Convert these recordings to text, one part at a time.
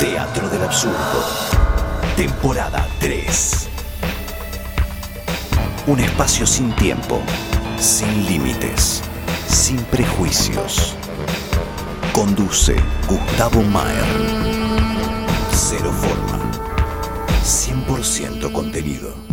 Teatro del Absurdo. Temporada 3. Un espacio sin tiempo, sin límites, sin prejuicios. Conduce Gustavo Maer. Cero forma. 100% contenido.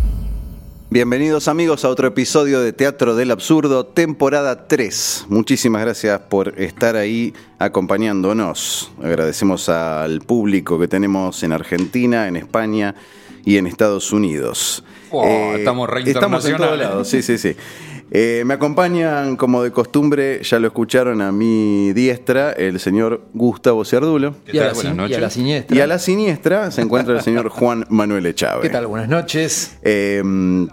Bienvenidos amigos a otro episodio de Teatro del Absurdo, temporada 3. Muchísimas gracias por estar ahí acompañándonos. Agradecemos al público que tenemos en Argentina, en España y en Estados Unidos. Oh, estamos re Estamos en todos lados, sí, sí, sí. Eh, me acompañan, como de costumbre, ya lo escucharon a mi diestra, el señor Gustavo Ciardulo. ¿Qué Y a, Buenas y a noches. la siniestra. Y a la siniestra se encuentra el señor Juan Manuel Echave. ¿Qué tal? Buenas noches. Eh,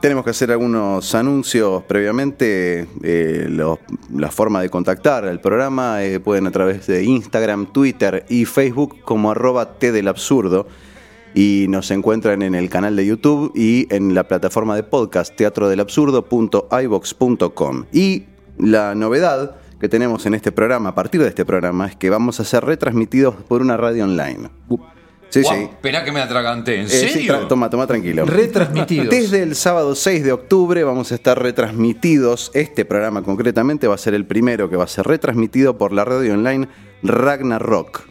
tenemos que hacer algunos anuncios previamente. Eh, los- la forma de contactar al programa eh, pueden a través de Instagram, Twitter y Facebook como arroba T del Absurdo. Y nos encuentran en el canal de YouTube y en la plataforma de podcast teatrodelabsurdo.ibox.com. Y la novedad que tenemos en este programa, a partir de este programa, es que vamos a ser retransmitidos por una radio online. Sí, Guau, sí. Esperá que me atragante. ¿En Eh, sí, serio? tra- toma, toma tranquilo. Retransmitidos. Desde el sábado 6 de octubre vamos a estar retransmitidos. Este programa concretamente va a ser el primero que va a ser retransmitido por la radio online Ragnarok,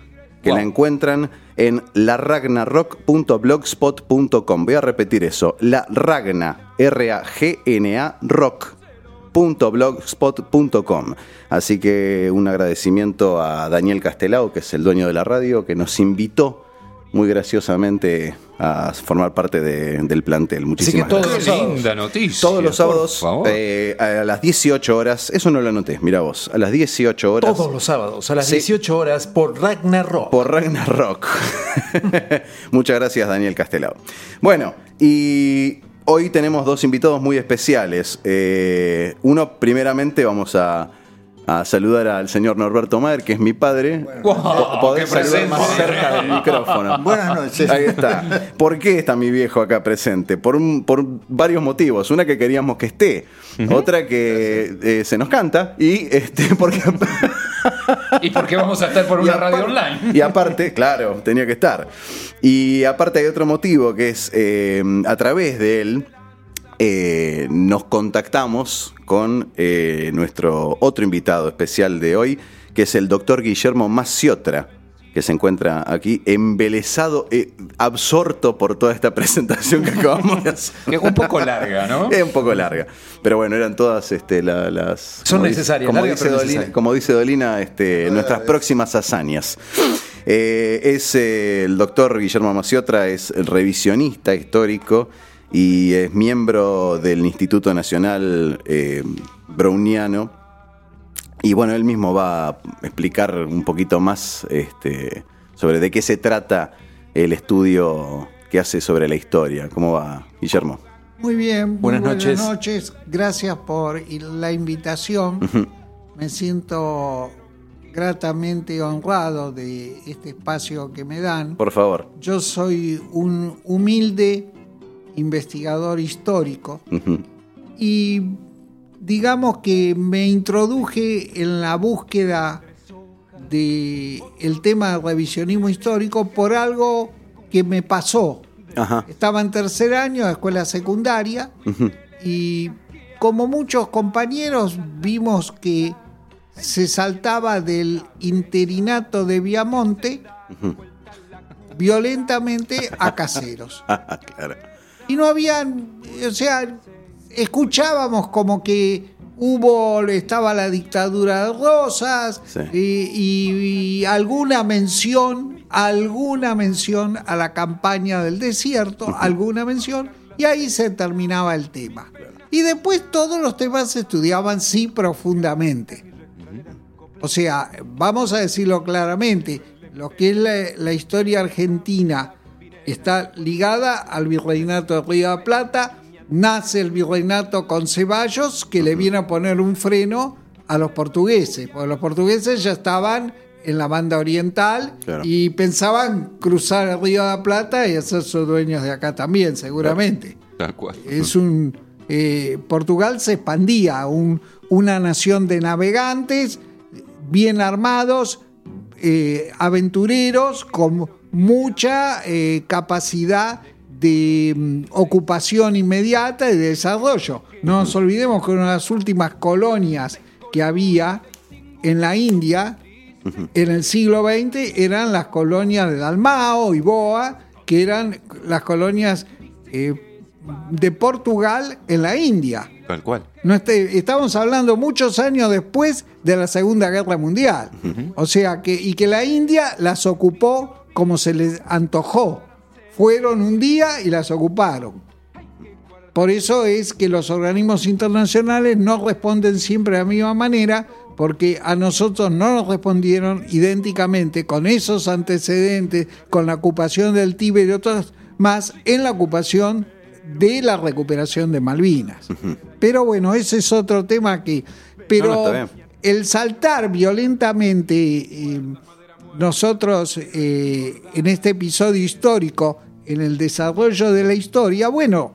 que Wow. la encuentran en laragnarock.blogspot.com. Voy a repetir eso. La Ragna, R-A-G-N-A, rock.blogspot.com. Así que un agradecimiento a Daniel Castelao, que es el dueño de la radio, que nos invitó muy graciosamente a formar parte de- del plantel. Muchísimas todos gracias. Qué los linda noticia. Todos los sábados eh, a las 18 horas, eso no lo anoté, mira vos, a las 18 horas Todos los sábados a las Sí. 18 horas por Ragnarok. por Ragnarok. Muchas gracias Daniel Castelao. Bueno, y hoy tenemos dos invitados muy especiales. Eh, uno, primeramente, vamos a, a saludar al señor Norberto Maer, que es mi padre. Wow, Po- podés qué saludar más presente. cerca del micrófono. Buenas noches. Ahí está. ¿Por qué está mi viejo acá presente? Por, un- por varios motivos. Una que queríamos que esté, otra que eh, se nos canta y este porque ¿Y por qué vamos a estar por una radio online? Y aparte, claro, tenía que estar. Y aparte hay otro motivo que es eh, a través de él eh, nos contactamos con eh, nuestro otro invitado especial de hoy, que es el doctor Guillermo Maciotra, que se encuentra aquí embelesado, eh, absorto por toda esta presentación que acabamos de hacer. Es un poco larga, ¿no? Es un poco larga. Pero bueno, eran todas este, la- las. Son como dice- necesarias, Como dice, Dolina, como dice Dolina, este, nuestras próximas hazañas. Eh, es eh, el doctor Guillermo Maciotra, es revisionista histórico y es miembro del Instituto Nacional eh, Browniano. Y bueno, él mismo va a explicar un poquito más este, sobre de qué se trata el estudio que hace sobre la historia. ¿Cómo va, Guillermo? Muy bien, muy Buenas buenas, noches. noches. Gracias por la invitación. Me siento gratamente honrado de este espacio que me dan. Por favor. Yo soy un humilde investigador histórico y digamos que me introduje en la búsqueda de el tema del revisionismo histórico por algo que me pasó. Ajá. Estaba en tercer año de escuela secundaria y como muchos compañeros vimos que se saltaba del interinato de Viamonte violentamente a caseros. Ah, claro. Y no habían, o sea, escuchábamos como que hubo, estaba la dictadura de Rosas Sí. y, y- y alguna mención, alguna mención a la campaña del desierto, alguna mención, y ahí se terminaba el tema. Y después todos los temas se estudiaban sí profundamente. O sea, vamos a decirlo claramente, lo que es la, la historia argentina está ligada al virreinato de Río de la Plata, nace el virreinato con Ceballos, que le viene a poner un freno a los portugueses, porque los portugueses ya estaban en la banda oriental Claro. y pensaban cruzar el Río de la Plata y hacerse dueños de acá también, seguramente. Es un eh, Portugal se expandía, un- una nación de navegantes bien armados, eh, aventureros con mucha eh, capacidad de mm, ocupación inmediata y de desarrollo. No nos olvidemos que una de las últimas colonias que había en la India en el siglo XX eran las colonias de Dalmao y Boa, que eran las colonias eh, de Portugal en la India. Tal cual. No este- estamos hablando muchos años después de la Segunda Guerra Mundial. O sea que, y que la India las ocupó como se les antojó. Fueron un día y las ocuparon. Por eso es que los organismos internacionales no responden siempre de la misma manera, porque a nosotros no nos respondieron idénticamente con esos antecedentes, con la ocupación del Tíbet y otros más, en la ocupación de la recuperación de Malvinas. Pero bueno, ese es otro tema que... Pero No, no, el saltar violentamente, eh, nosotros eh, en este episodio histórico, en el desarrollo de la historia, bueno,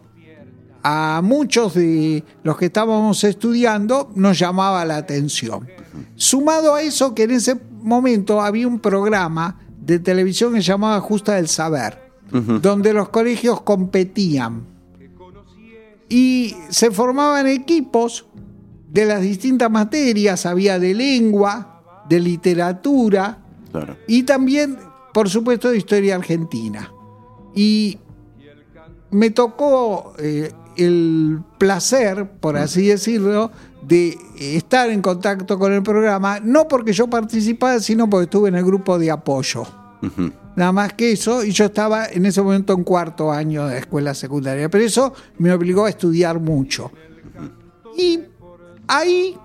a muchos de los que estábamos estudiando nos llamaba la atención. Sumado a eso que en ese momento había un programa de televisión que se llamaba Justa del Saber, donde los colegios competían. Y se formaban equipos de las distintas materias, había de lengua, de literatura Claro. y también, por supuesto, de historia argentina. Y me tocó eh, el placer, por así decirlo, de estar en contacto con el programa, no porque yo participaba, sino porque estuve en el grupo de apoyo. Nada más que eso, y yo estaba en ese momento en cuarto año de escuela secundaria, pero eso me obligó a estudiar mucho. Y ahí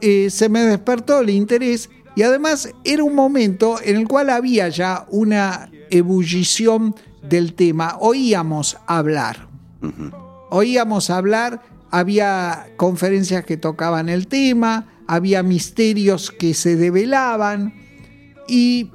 eh, se me despertó el interés y además era un momento en el cual había ya una ebullición del tema, oíamos hablar, oíamos hablar, había conferencias que tocaban el tema, había misterios que se develaban y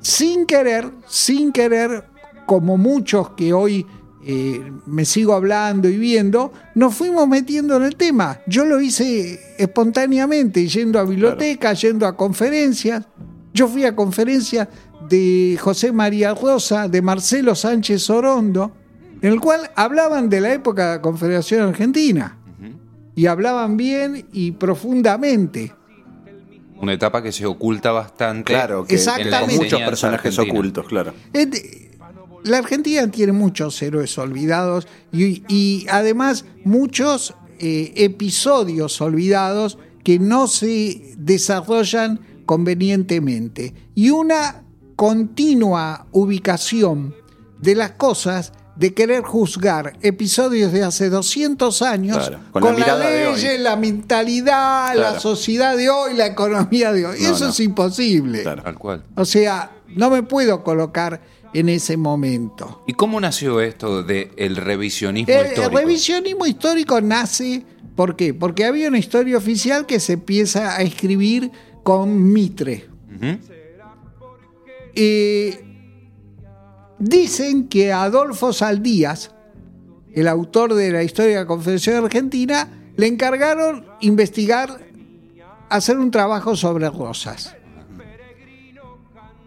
sin querer, sin querer, como muchos que hoy eh, me sigo hablando y viendo, nos fuimos metiendo en el tema. Yo lo hice espontáneamente, yendo a bibliotecas, yendo a conferencias. Yo fui a conferencias de José María Rosa, de Marcelo Sánchez Orondo, en el cual hablaban de la época de la Confederación Argentina. Y hablaban bien y profundamente. Una etapa que se oculta bastante. Claro, que Exactamente. muchos personajes argentina. ocultos, claro. Es de- La Argentina tiene muchos héroes olvidados y, y además muchos eh, episodios olvidados que no se desarrollan convenientemente. Y una continua ubicación de las cosas de querer juzgar episodios de hace 200 años Claro, con con, la ley, la mentalidad, la sociedad de hoy, la economía de hoy. No, Eso no. es imposible. Claro. Tal cual. O sea, no me puedo colocar en ese momento. ¿Y cómo nació esto del revisionismo El, el histórico? revisionismo histórico nace, ¿por qué? Porque había una historia oficial que se empieza a escribir con Mitre. Ujú. Eh, dicen que Adolfo Saldías, el autor de la historia de la Confederación Argentina, le encargaron investigar, hacer un trabajo sobre Rosas.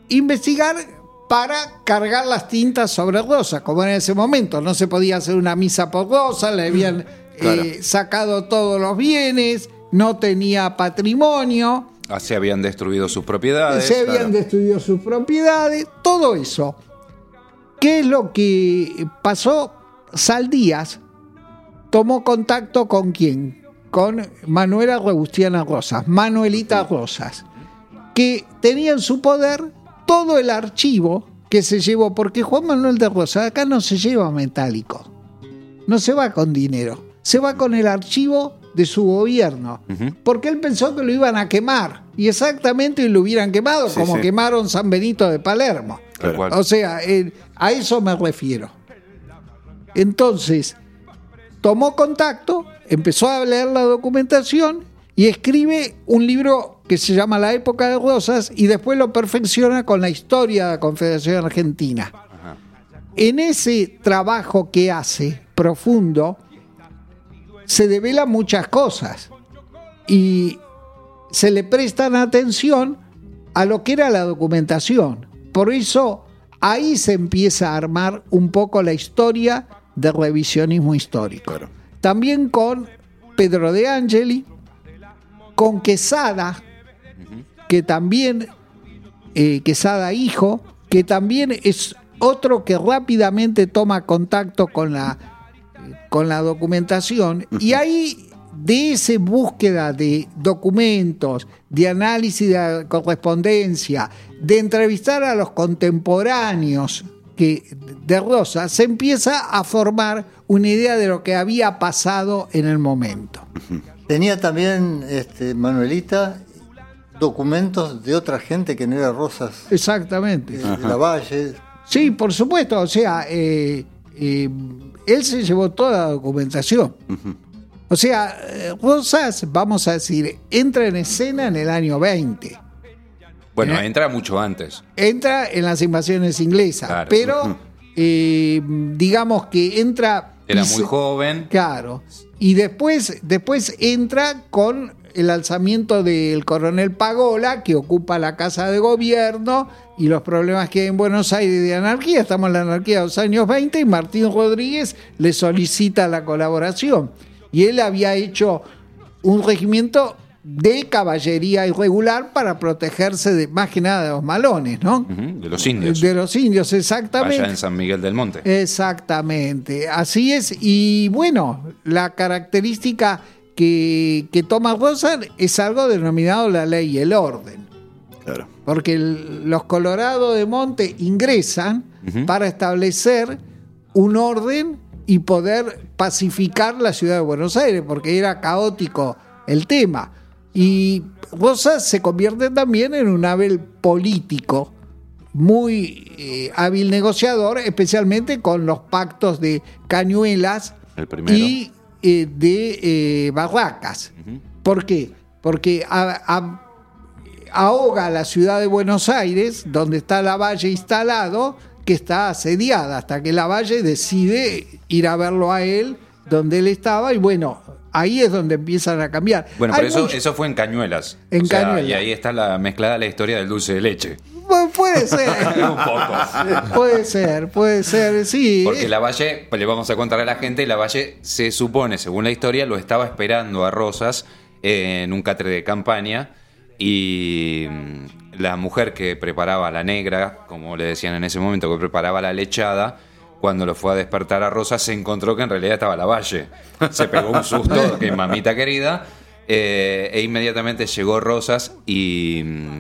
Investigar para cargar las tintas sobre Rosas, como en ese momento. No se podía hacer una misa por Rosas, le habían eh, sacado todos los bienes, no tenía patrimonio. Ah, se habían destruido sus propiedades. se habían claro. destruido sus propiedades, todo eso. ¿Qué es lo que pasó? Saldías tomó contacto con quién? Con Manuela Robustiana Rosas, Manuelita Rosas, que tenía en su poder todo el archivo que se llevó, porque Juan Manuel de Rosas acá no se lleva metálico, no se va con dinero, se va con el archivo de su gobierno, porque él pensó que lo iban a quemar, y exactamente lo hubieran quemado, Sí, como sí. quemaron San Benito de Palermo. O sea, eh, a eso me refiero. Entonces, tomó contacto, empezó a leer la documentación y escribe un libro que se llama La época de Rosas y después lo perfecciona con la historia de la Confederación Argentina. En ese trabajo que hace profundo, se develan muchas cosas y se le prestan atención a lo que era la documentación. Por eso ahí se empieza a armar un poco la historia del revisionismo histórico. Claro. También con Pedro de Angeli, con Quesada, que también, eh, Quesada hijo, que también es otro que rápidamente toma contacto con la, con la documentación. Y ahí de esa búsqueda de documentos, de análisis de la correspondencia, de entrevistar a los contemporáneos que, de Rosa, se empieza a formar una idea de lo que había pasado en el momento. Tenía también este, Manuelita documentos de otra gente que no era Rosas Exactamente. eh, de la Valle. Sí, por supuesto, o sea, eh, eh, él se llevó toda la documentación. O sea, Rosas, vamos a decir, entra en escena en el año 20. Bueno, ¿Eh? entra mucho antes. Entra en las invasiones inglesas, Claro. pero eh, digamos que entra... Era muy joven. Claro. Y después, después entra con el alzamiento del coronel Pagola, que ocupa la casa de gobierno, y los problemas que hay en Buenos Aires de anarquía. Estamos en la anarquía de los años 20 y Martín Rodríguez le solicita la colaboración. Y él había hecho un regimiento de caballería irregular para protegerse de más que nada de los malones, ¿no? De los indios. De los indios, exactamente. Allá en San Miguel del Monte. Exactamente, así es. Y bueno, la característica que, que toma Rosa es algo denominado la ley y el orden. Claro. Porque el- los Colorados de Monte ingresan para establecer un orden y poder pacificar la ciudad de Buenos Aires, porque era caótico el tema. Y Rosas se convierte también en un hábil político, muy eh, hábil negociador, especialmente con los pactos de Cañuelas El primero. y eh, de eh, Barracas. ¿Por qué? Porque a- a- ahoga a la ciudad de Buenos Aires, donde está la Valle instalado, que está asediada, hasta que la Valle decide ir a verlo a él, donde él estaba, y bueno, ahí es donde empiezan a cambiar. Bueno, Hay pero eso, mucho- eso fue en Cañuelas. En O sea, Cañuelas. Y ahí está la mezclada la historia del dulce de leche. Pu- puede ser, Un poco. puede ser, puede ser, sí. Porque la Valle, pues le vamos a contar a la gente, la Valle se supone, según la historia, lo estaba esperando a Rosas en un catre de campaña y mm, la mujer que preparaba la negra, como le decían en ese momento, que preparaba la lechada, cuando lo fue a despertar a Rosas se encontró que en realidad estaba la Valle. Se pegó un susto, que mamita querida, eh, e inmediatamente llegó Rosas y... mm,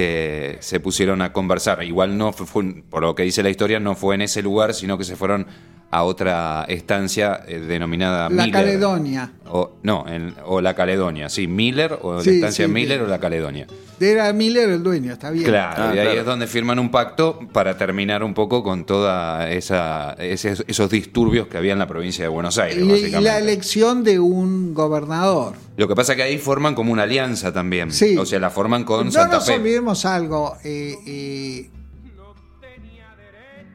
eh, se pusieron a conversar. Igual no fue, fue- por lo que dice la historia, no fue en ese lugar, sino que se fueron a otra estancia eh, denominada La Miller. Caledonia. O, no, en- o la Caledonia, sí, Miller, o Sí, la estancia sí, Miller sí. o la Caledonia. Era Miller el dueño, está bien. Claro, Ah, y ahí claro. es donde firman un pacto para terminar un poco con toda esa ese- esos disturbios que había en la provincia de Buenos Aires, Y, y básicamente. la elección de un gobernador. Lo que pasa es que ahí forman como una alianza también. Sí. O sea, la forman con no Santa nos Fe. olvidemos algo. eh, eh,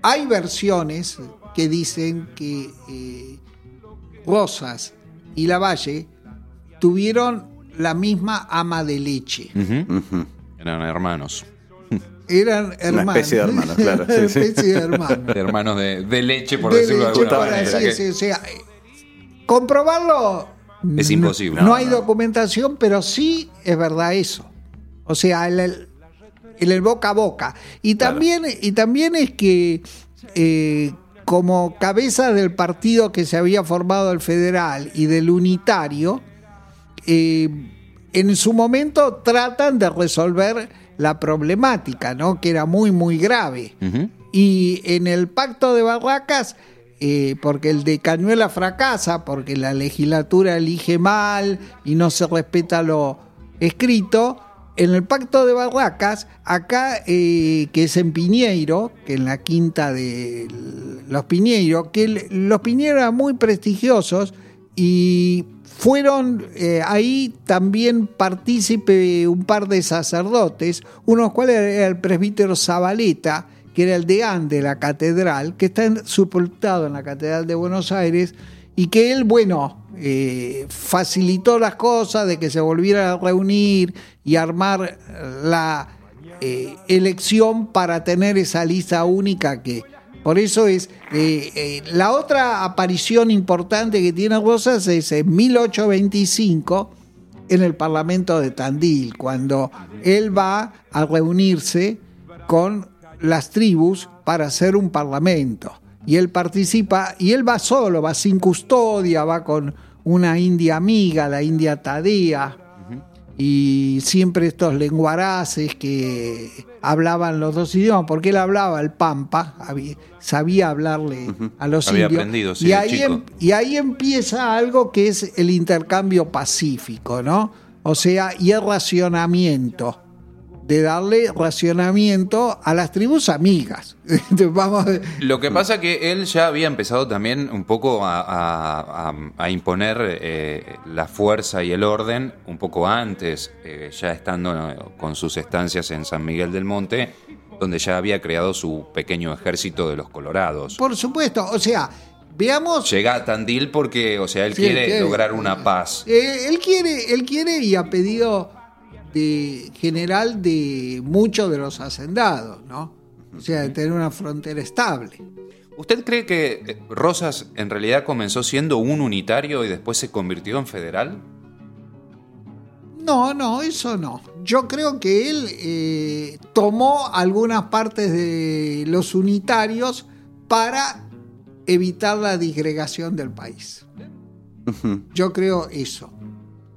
hay versiones que dicen que eh, Rosas y Lavalle tuvieron la misma ama de leche. Eran hermanos. Eran hermanos. especie de hermanos, claro, sí, sí. especie de hermanos. Hermanos de, de leche, por De decirlo leche, de alguna manera. así que- o sea, eh, comprobarlo Es no- imposible. No, No, hay no. documentación, pero sí es verdad eso. O sea, el, el- el- el boca a boca. Y también, y también es que eh, como cabeza del partido que se había formado el federal y del unitario, eh, en su momento tratan de resolver la problemática, ¿no? Que era muy, muy grave. Y en el pacto de Barracas, eh, porque el de Cañuela fracasa, porque la legislatura elige mal y no se respeta lo escrito, en el pacto de Barracas, acá eh, que es en Piñeiro, que en la quinta de los Piñeiro, que los Piñeiro eran muy prestigiosos y fueron eh, ahí también partícipe un par de sacerdotes, uno de los cuales era el presbítero Zabaleta, que era el deán de la catedral, que está sepultado en la Catedral de Buenos Aires, y que él, bueno, eh, facilitó las cosas de que se volvieran a reunir y armar la eh, elección para tener esa lista única que... Por eso es eh, eh, la otra aparición importante que tiene Rosas es en 1825 en el Parlamento de Tandil, cuando él va a reunirse con las tribus para hacer un parlamento. Y él participa, y él va solo, va sin custodia, va con una india amiga, la india Tadea, y siempre estos lenguaraces que hablaban los dos idiomas, porque él hablaba el pampa, sabía hablarle a los Había indios. aprendido, sí, y, ahí em- y ahí empieza algo que es el intercambio pacífico, ¿no? O sea, y el racionamiento, de darle racionamiento a las tribus amigas. Vamos Lo que pasa que él ya había empezado también un poco a, a- imponer eh, la fuerza y el orden un poco antes, eh, ya estando con sus estancias en San Miguel del Monte, donde ya había creado su pequeño ejército de los colorados. Por supuesto, o sea, veamos Llega a Tandil porque, o sea, él Sí, quiere lograr una paz. Eh, él quiere, él quiere y ha pedido de general de muchos de los hacendados, ¿no? O sea, de tener una frontera estable. ¿Usted cree que eh, Rosas en realidad comenzó siendo un unitario y después se convirtió en federal? No, no, eso no. Yo creo que él eh, tomó algunas partes de los unitarios para evitar la disgregación del país. Yo creo eso.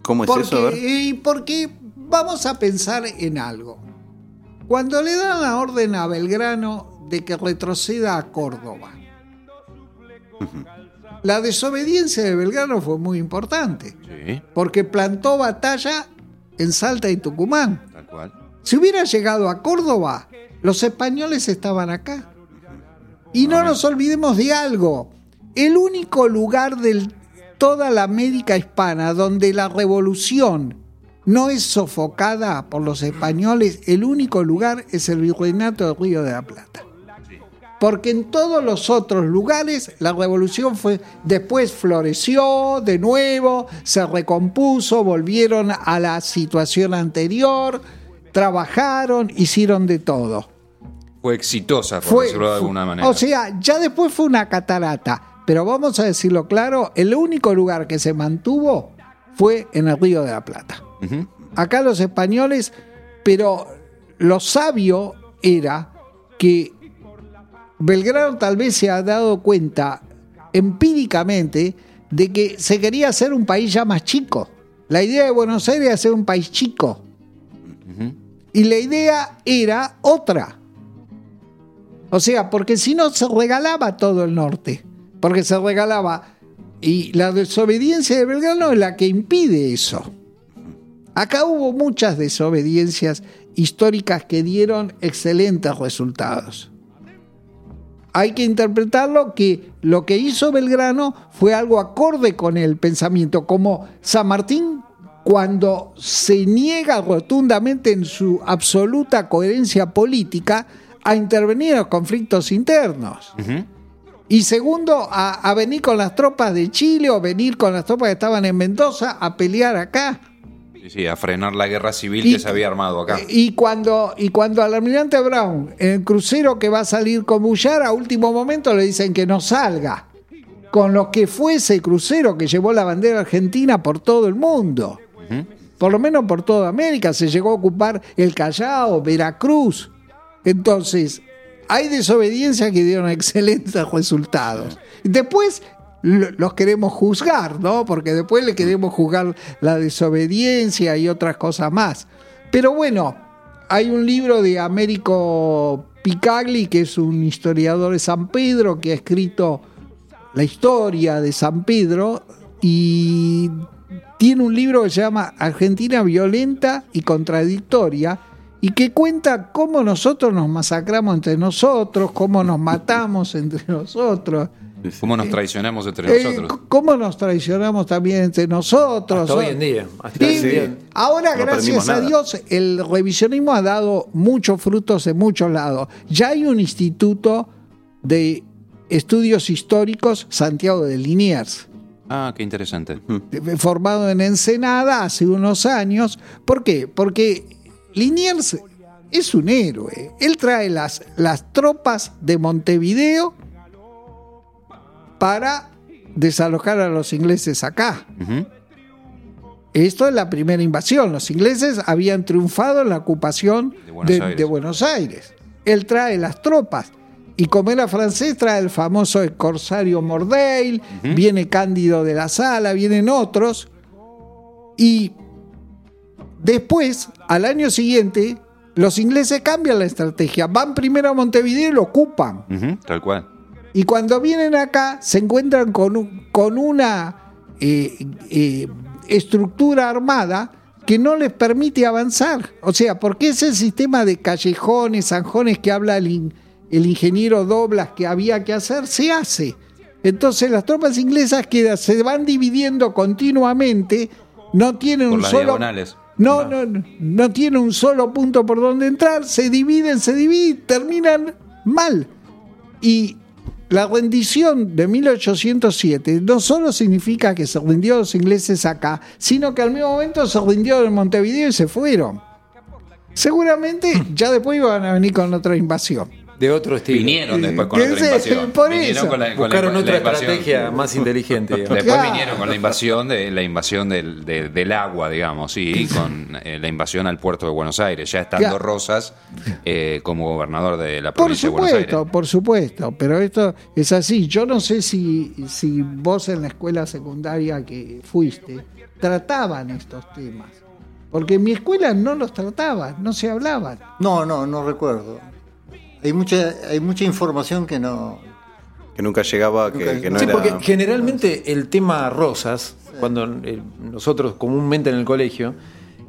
¿Cómo es Porque, eso? A ver. y porque vamos a pensar en algo. Cuando le dan la orden a Belgrano de que retroceda a Córdoba, la desobediencia de Belgrano fue muy importante, Sí, porque plantó batalla en Salta y Tucumán. tal cual. Si hubiera llegado a Córdoba, los españoles estaban acá. Y no nos olvidemos de algo. El único lugar de toda la América hispana donde la revolución no es sofocada por los españoles, el único lugar es el Virreinato del Río de la Plata. Porque en todos los otros lugares la revolución fue después floreció de nuevo, se recompuso, volvieron a la situación anterior, trabajaron, hicieron de todo. Fue exitosa, por Fue, decirlo de alguna manera. O sea, ya después fue una catarata, pero vamos a decirlo claro, el único lugar que se mantuvo fue en el Río de la Plata. Acá los españoles, pero lo sabio era que Belgrano tal vez se ha dado cuenta empíricamente de que se quería hacer un país ya más chico. La idea de Buenos Aires era ser un país chico. Y la idea era otra. O sea, porque si no se regalaba todo el norte. Porque se regalaba. Y la desobediencia de Belgrano es la que impide eso. Acá hubo muchas desobediencias históricas que dieron excelentes resultados. Hay que interpretarlo que lo que hizo Belgrano fue algo acorde con el pensamiento, como San Martín cuando se niega rotundamente en su absoluta coherencia política a intervenir en los conflictos internos. Y segundo, a, a venir con las tropas de Chile o venir con las tropas que estaban en Mendoza a pelear acá. Sí, sí, a frenar la guerra civil Y- que se había armado acá. Y cuando, y cuando al almirante Brown, en el crucero que va a salir con Bullar, a último momento le dicen que no salga. Con lo que fue ese crucero que llevó la bandera argentina por todo el mundo. Por lo menos por toda América. Se llegó a ocupar el Callao, Veracruz. Entonces, hay desobediencias que dieron excelentes resultados. Después los queremos juzgar, ¿no? Porque después le queremos juzgar la desobediencia y otras cosas más. Pero bueno, hay un libro de Américo Picagli, que es un historiador de San Pedro, que ha escrito la historia de San Pedro y tiene un libro que se llama Argentina violenta y contradictoria y que cuenta cómo nosotros nos masacramos entre nosotros, cómo nos matamos entre nosotros, ¿Cómo nos traicionamos entre eh, nosotros? cómo nos traicionamos también entre nosotros. Hasta hoy en día. Hasta Sí, hoy en día. Ahora, No gracias a nada. Dios, el revisionismo ha dado muchos frutos en muchos lados. Ya hay un instituto de estudios históricos, Santiago de Liniers, Ah, qué interesante. formado en Ensenada hace unos años. ¿Por qué? Porque Liniers es un héroe. Él trae las, las tropas de Montevideo para desalojar a los ingleses acá. Esto es la primera invasión. Los ingleses habían triunfado en la ocupación De Buenos de, Aires. de Buenos Aires. Él trae las tropas. Y como era francés, trae el famoso corsario Mordale, viene Cándido de la Sala, vienen otros. Y después, al año siguiente, los ingleses cambian la estrategia. Van primero a Montevideo y lo ocupan. Tal cual. Y cuando vienen acá se encuentran con, un- con una eh, eh, estructura armada que no les permite avanzar. O sea, porque ese sistema de callejones, zanjones que habla el, in- el ingeniero Doblas que había que hacer, se hace. Entonces las tropas inglesas quedan, se van dividiendo continuamente, no tienen Por un las solo... diagonales. No, Ah. no, no, no tiene un solo punto por donde entrar, se dividen, se dividen, terminan mal. Y la rendición de 1807 no solo significa que se rindió los ingleses acá, sino que al mismo momento se rindió en Montevideo y se fueron. Seguramente ya después iban a venir con otra invasión. De otro estilo. Vinieron después con ¿Qué otra sé? invasión. Por Vinieron eso. con la- con la- Buscaron la otra estrategia más inteligente. digamos. Después Claro. vinieron con la invasión de la invasión del, de- del agua, digamos, sí, con eh, la invasión al puerto de Buenos Aires, ya estando Claro. Rosas eh, como gobernador de la Por provincia de Buenos Aires. supuesto, por supuesto, pero esto es así. Yo no sé si, si vos en la escuela secundaria que fuiste trataban estos temas. Porque en mi escuela no los trataban, no se hablaban. No, no, no recuerdo. Hay mucha, hay mucha información que no. Que nunca llegaba, que, Nunca- que no sí, era. porque generalmente el tema rosas, cuando eh, nosotros comúnmente en el colegio,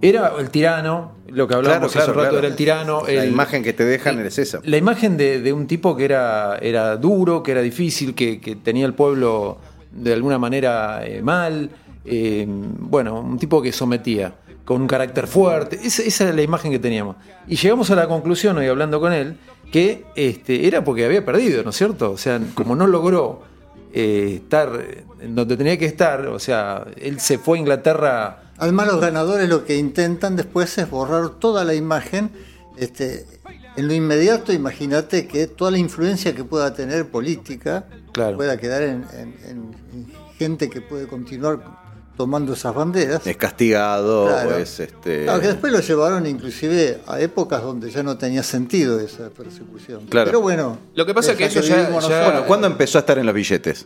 era el tirano, lo que hablábamos Claro, hace claro, rato claro. era el tirano. La el- imagen que te dejan es esa. La imagen de, de un tipo que era, era duro, que era difícil, que, que tenía el pueblo de alguna manera eh, mal. eh, bueno, un tipo que sometía, con un carácter fuerte. Esa, esa era la imagen que teníamos. Y llegamos a la conclusión, hoy hablando con él, que este, era porque había perdido, ¿no es cierto? O sea, como no logró eh, estar donde tenía que estar, o sea, él se fue a Inglaterra. Además, los ganadores lo que intentan después es borrar toda la imagen. Este, en lo inmediato, imagínate que toda la influencia que pueda tener política Claro. pueda quedar en, en- en- en gente que puede continuar tomando esas banderas. Es castigado, Claro. es este. Claro, que después lo llevaron inclusive a épocas donde ya no tenía sentido esa persecución. Claro. Pero bueno. Lo que pasa es que eso ya- ya-. Bueno, ¿cuándo empezó a estar en los billetes?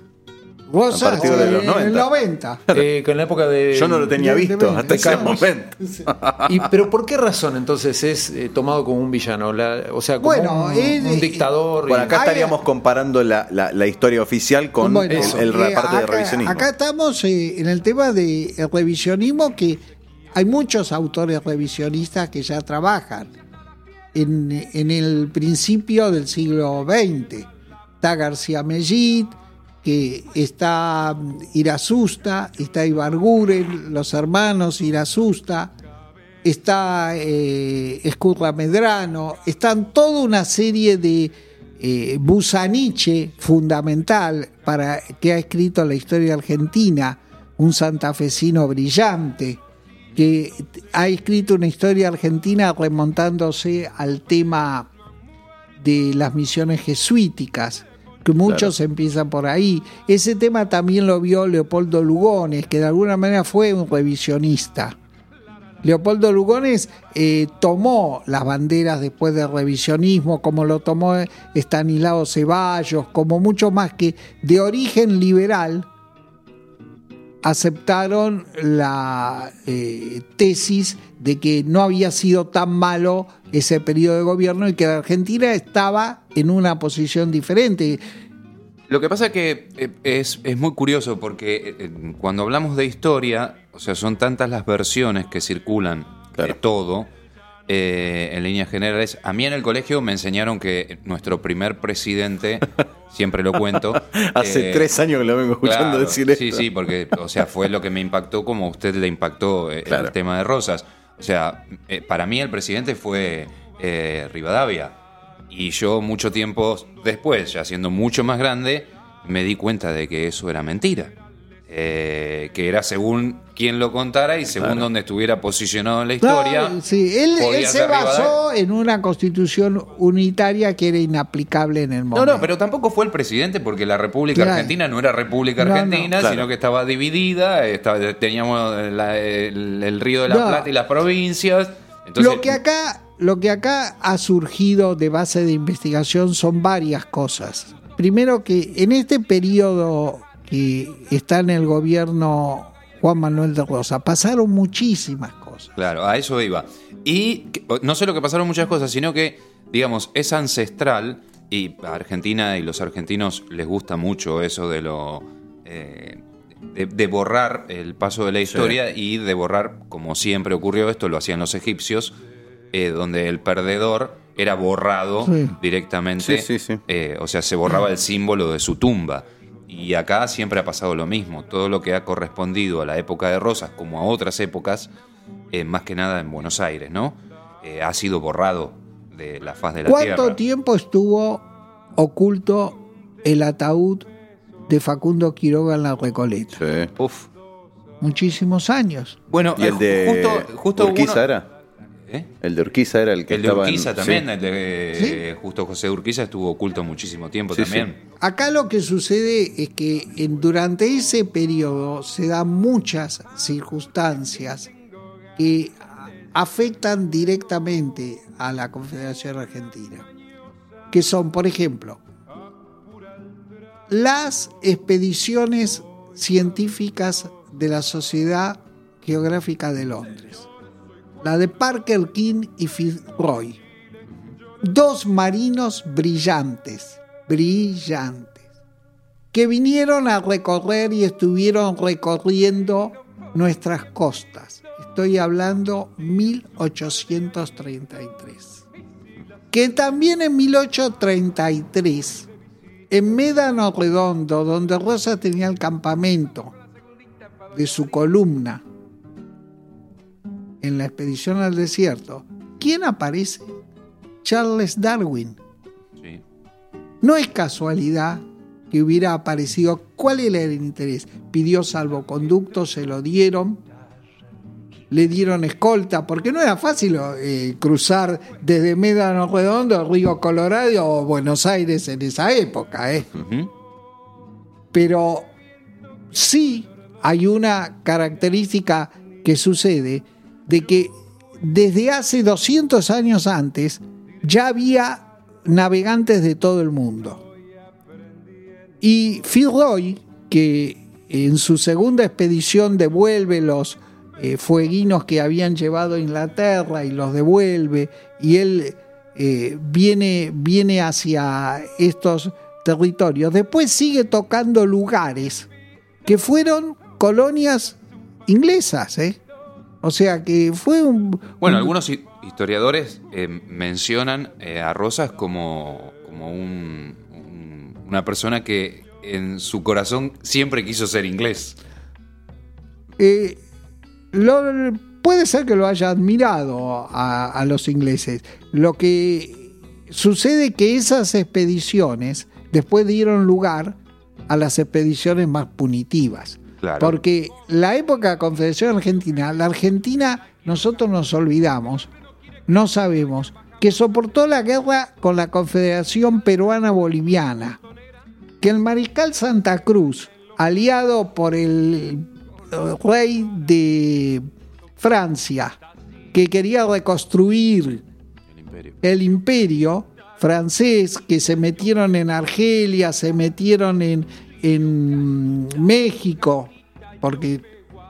Rosas A partir de los en 90. el 90. eh, con la época de. Yo no lo tenía de- visto de- hasta ese momento. Y, pero ¿por qué razón entonces es eh, tomado como un villano? La- o sea, como Bueno, un, dictador. Bueno, acá Hay- estaríamos comparando la, la- la historia oficial con Bueno, el, el eh, parte de acá- revisionismo. Acá estamos eh, en el tema del revisionismo que hay muchos autores revisionistas que ya trabajan en, en el principio del siglo XX. Está García Mellit, que está Irasusta, está Ibarguren, los hermanos Irasusta, está eh, Escurra Medrano, están toda una serie de eh, Busaniche, fundamental, para, que ha escrito la historia argentina, un santafesino brillante, que ha escrito una historia argentina remontándose al tema de las misiones jesuíticas, que muchos empiezan por ahí. Ese tema también lo vio Leopoldo Lugones, que de alguna manera fue un revisionista. Leopoldo Lugones eh, tomó las banderas después del revisionismo, como lo tomó Estanislao Ceballos, como mucho más que de origen liberal, aceptaron la eh, tesis de que no había sido tan malo ese periodo de gobierno y que la Argentina estaba en una posición diferente. Lo que pasa es que eh, es, es muy curioso porque eh, cuando hablamos de historia, o sea, son tantas las versiones que circulan de todo, eh, en líneas generales. A mí en el colegio me enseñaron que nuestro primer presidente, siempre lo cuento. Hace eh, tres años que lo vengo escuchando Claro, decir esto. Sí, sí, porque, o sea, fue lo que me impactó como a usted le impactó eh, Claro. el tema de Rosas. O sea, eh, para mí el presidente fue eh, Rivadavia. Y yo mucho tiempo después, ya siendo mucho más grande, me di cuenta de que eso era mentira. Eh, que era según quien lo contara y según donde estuviera posicionado en la historia. No, sí, él, se basó en una constitución unitaria que era inaplicable en el No, momento. no, pero tampoco fue el presidente porque la República Claro. Argentina no era República No, no. Argentina, Claro. sino que estaba dividida, estaba- teníamos la- el, el río de la No. Plata y las provincias. Entonces, lo que acá lo que acá ha surgido de base de investigación son varias cosas. Primero que en este periodo que está en el gobierno Juan Manuel de Rosa pasaron muchísimas cosas. Claro, a eso iba. Y no solo que pasaron muchas cosas, sino que, digamos, es ancestral y a Argentina y los argentinos les gusta mucho eso de lo... eh, de, de borrar el paso de la historia y de borrar, como siempre ocurrió esto, lo hacían los egipcios, eh, donde el perdedor era borrado Sí. directamente, Sí, sí, sí. eh, o sea, se borraba el símbolo de su tumba. Y acá siempre ha pasado lo mismo. Todo lo que ha correspondido a la época de Rosas, como a otras épocas, eh, más que nada en Buenos Aires, ¿no? Eh, ha sido borrado de la faz de la ¿Cuánto tierra. tiempo estuvo oculto el ataúd de Facundo Quiroga en la Recoleta? Sí. Uf. Muchísimos años. Bueno, ¿Y el eh, de justo, justo Urquiza uno- era? ¿Eh? El de Urquiza era el que El de estaba en- Urquiza sí. también, el de justo José Urquiza estuvo oculto muchísimo tiempo Sí, también. Acá lo que sucede es que en- durante ese periodo se dan muchas circunstancias que afectan directamente a la Confederación Argentina, que son, por ejemplo, las expediciones científicas de la Sociedad Geográfica de Londres, la de Parker King y Fitzroy, dos marinos brillantes, brillantes, que vinieron a recorrer y estuvieron recorriendo nuestras costas. Estoy hablando 1833. Que también en 1833, en Médano Redondo, donde Rosa tenía el campamento de su columna en la expedición al desierto, ¿quién aparece? Charles Darwin. Sí. No es casualidad que hubiera aparecido. ¿Cuál era el interés? Pidió salvoconducto, se lo dieron, le dieron escolta, porque no era fácil eh, cruzar desde Médano Redondo, Río Colorado o Buenos Aires en esa época. ¿eh? Pero sí hay una característica que sucede de que desde hace 200 años antes ya había navegantes de todo el mundo. Y Fitzroy, que en su segunda expedición devuelve los eh, fueguinos que habían llevado a Inglaterra y los devuelve, y él eh, viene, viene hacia estos territorios. Después sigue tocando lugares que fueron colonias inglesas, ¿eh? O sea que fue un... Bueno, un- algunos hi- historiadores eh, mencionan eh, a Rosas como, como un- un- una persona que en su corazón siempre quiso ser inglés. eh, lo- puede ser que lo haya admirado a, a los ingleses. Lo que sucede que esas expediciones después dieron lugar a las expediciones más punitivas. Porque la época de Confederación Argentina, la Argentina, nosotros nos olvidamos, no sabemos, que soportó la guerra con la Confederación Peruana Boliviana, que el mariscal Santa Cruz, aliado por el rey de Francia, que quería reconstruir el imperio francés, que se metieron en Argelia, se metieron en, en México, porque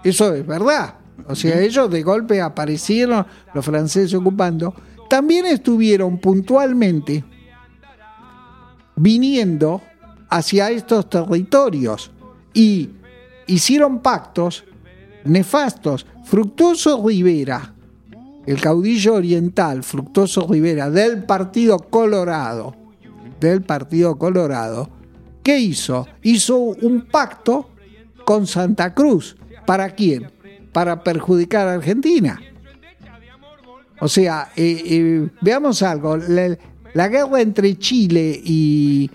eso es verdad. O sea, ellos de golpe aparecieron, los franceses ocupando, también estuvieron puntualmente viniendo hacia estos territorios y hicieron pactos nefastos. Fructuoso Rivera, el caudillo oriental, Fructuoso Rivera, del Partido Colorado, del Partido Colorado, ¿qué hizo? Hizo un pacto con Santa Cruz. ¿Para quién? Para perjudicar a Argentina. O sea, eh, eh, veamos algo. La, guerra entre Chile y,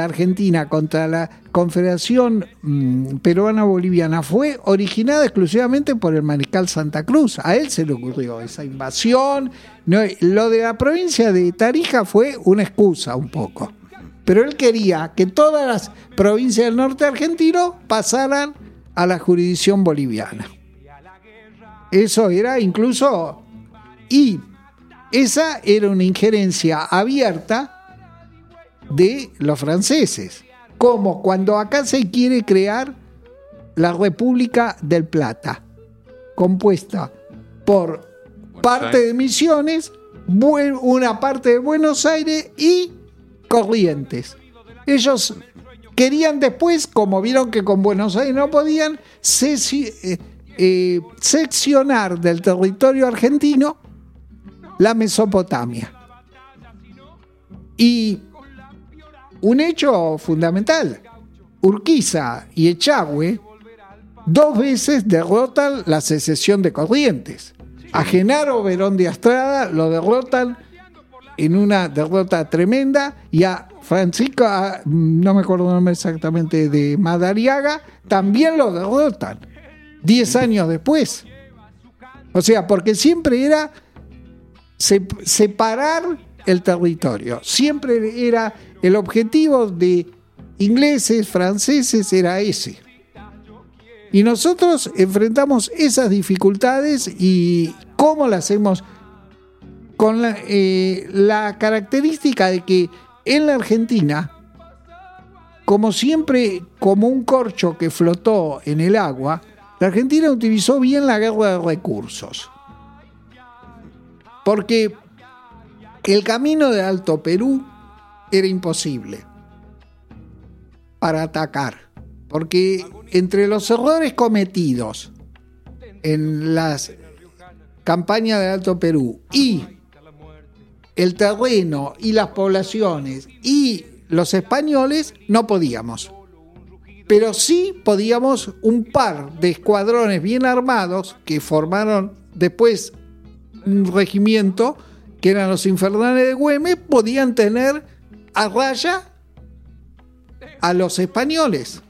Argentina contra la Confederación mm, Peruana Boliviana fue originada exclusivamente por el mariscal Santa Cruz. A él se le ocurrió esa invasión. No, lo de la provincia de Tarija fue una excusa un poco. Pero él quería que todas las provincias del norte argentino pasaran a la jurisdicción boliviana. Eso era incluso... Y esa era una injerencia abierta de los franceses, como cuando acá se quiere crear la República del Plata, compuesta por parte de Misiones, una parte de Buenos Aires y Corrientes. Ellos querían después, como vieron que con Buenos Aires no podían, eh, eh, seccionar del territorio argentino la Mesopotamia. Y un hecho fundamental, Urquiza y Echagüe dos veces derrotan la secesión de Corrientes. A Genaro Verón de Astrada lo derrotan en una derrota tremenda y a Francisco, no me acuerdo el nombre exactamente, de Madariaga, también lo derrotan, diez años después. O sea, porque siempre era separar el territorio, siempre era el objetivo de ingleses, franceses, era ese. Y nosotros enfrentamos esas dificultades y cómo las hacemos con la, eh, la característica de que en la Argentina, como siempre, como un corcho que flotó en el agua, la Argentina utilizó bien la guerra de recursos. Porque el camino de Alto Perú era imposible para atacar, porque entre los errores cometidos en las campañas de Alto Perú y el terreno y las poblaciones y los españoles no podíamos. Pero sí podíamos un par de escuadrones bien armados que formaron después un regimiento que eran los infernales de Güemes, podían tener a raya a los españoles.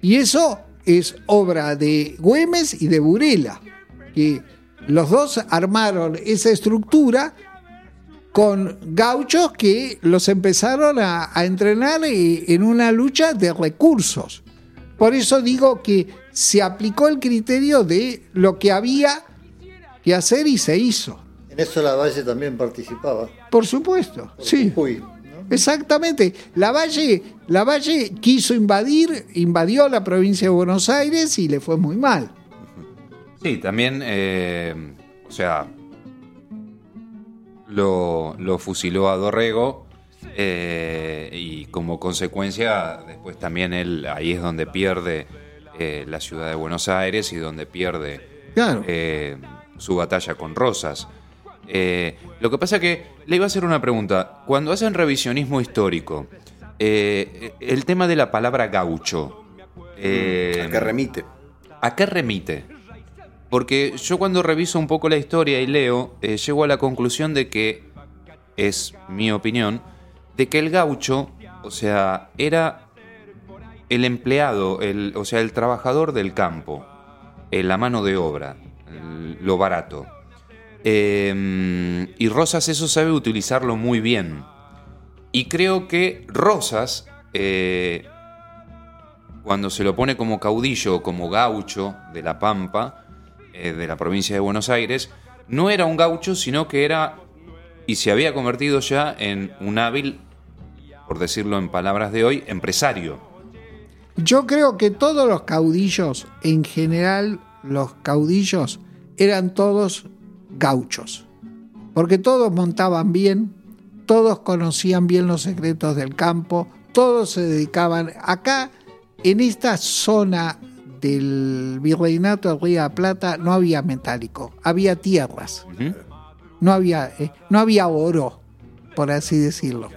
Y eso es obra de Güemes y de Burela, que los dos armaron esa estructura con gauchos que los empezaron a, entrenar en una lucha de recursos. Por eso digo que se aplicó el criterio de lo que había que hacer y se hizo. En eso la Valle también participaba. Por supuesto, sí. Exactamente. La Valle, la Valle quiso invadir, invadió la provincia de Buenos Aires y le fue muy mal. Sí, también, eh, o sea, lo, fusiló a Dorrego eh, y como consecuencia, después también él, ahí es donde pierde eh, la ciudad de Buenos Aires y donde pierde su batalla con Rosas. lo que pasa que le iba a hacer una pregunta. Cuando hacen revisionismo histórico, el tema de la palabra gaucho. ¿A qué remite? ¿A qué remite? Porque yo cuando reviso un poco la historia y leo, eh, llego a la conclusión de que, es mi opinión, de que el gaucho, o sea, era el empleado, el, o sea, el trabajador del campo, eh, la mano de obra, lo barato. Em, y Rosas eso sabe utilizarlo muy bien. Y creo que Rosas, eh, cuando se lo pone como caudillo o como gaucho de la Pampa, eh, de la provincia de Buenos Aires, no era un gaucho, sino que era y se había convertido ya en un hábil, por decirlo en palabras de hoy, empresario. Yo creo que todos los caudillos, en general los caudillos, eran todos gauchos, porque todos montaban bien, todos conocían bien los secretos del campo, todos se dedicaban acá, en esta zona del virreinato de Río de Plata no había metálico, había tierras. No había, eh, no había oro, por así decirlo.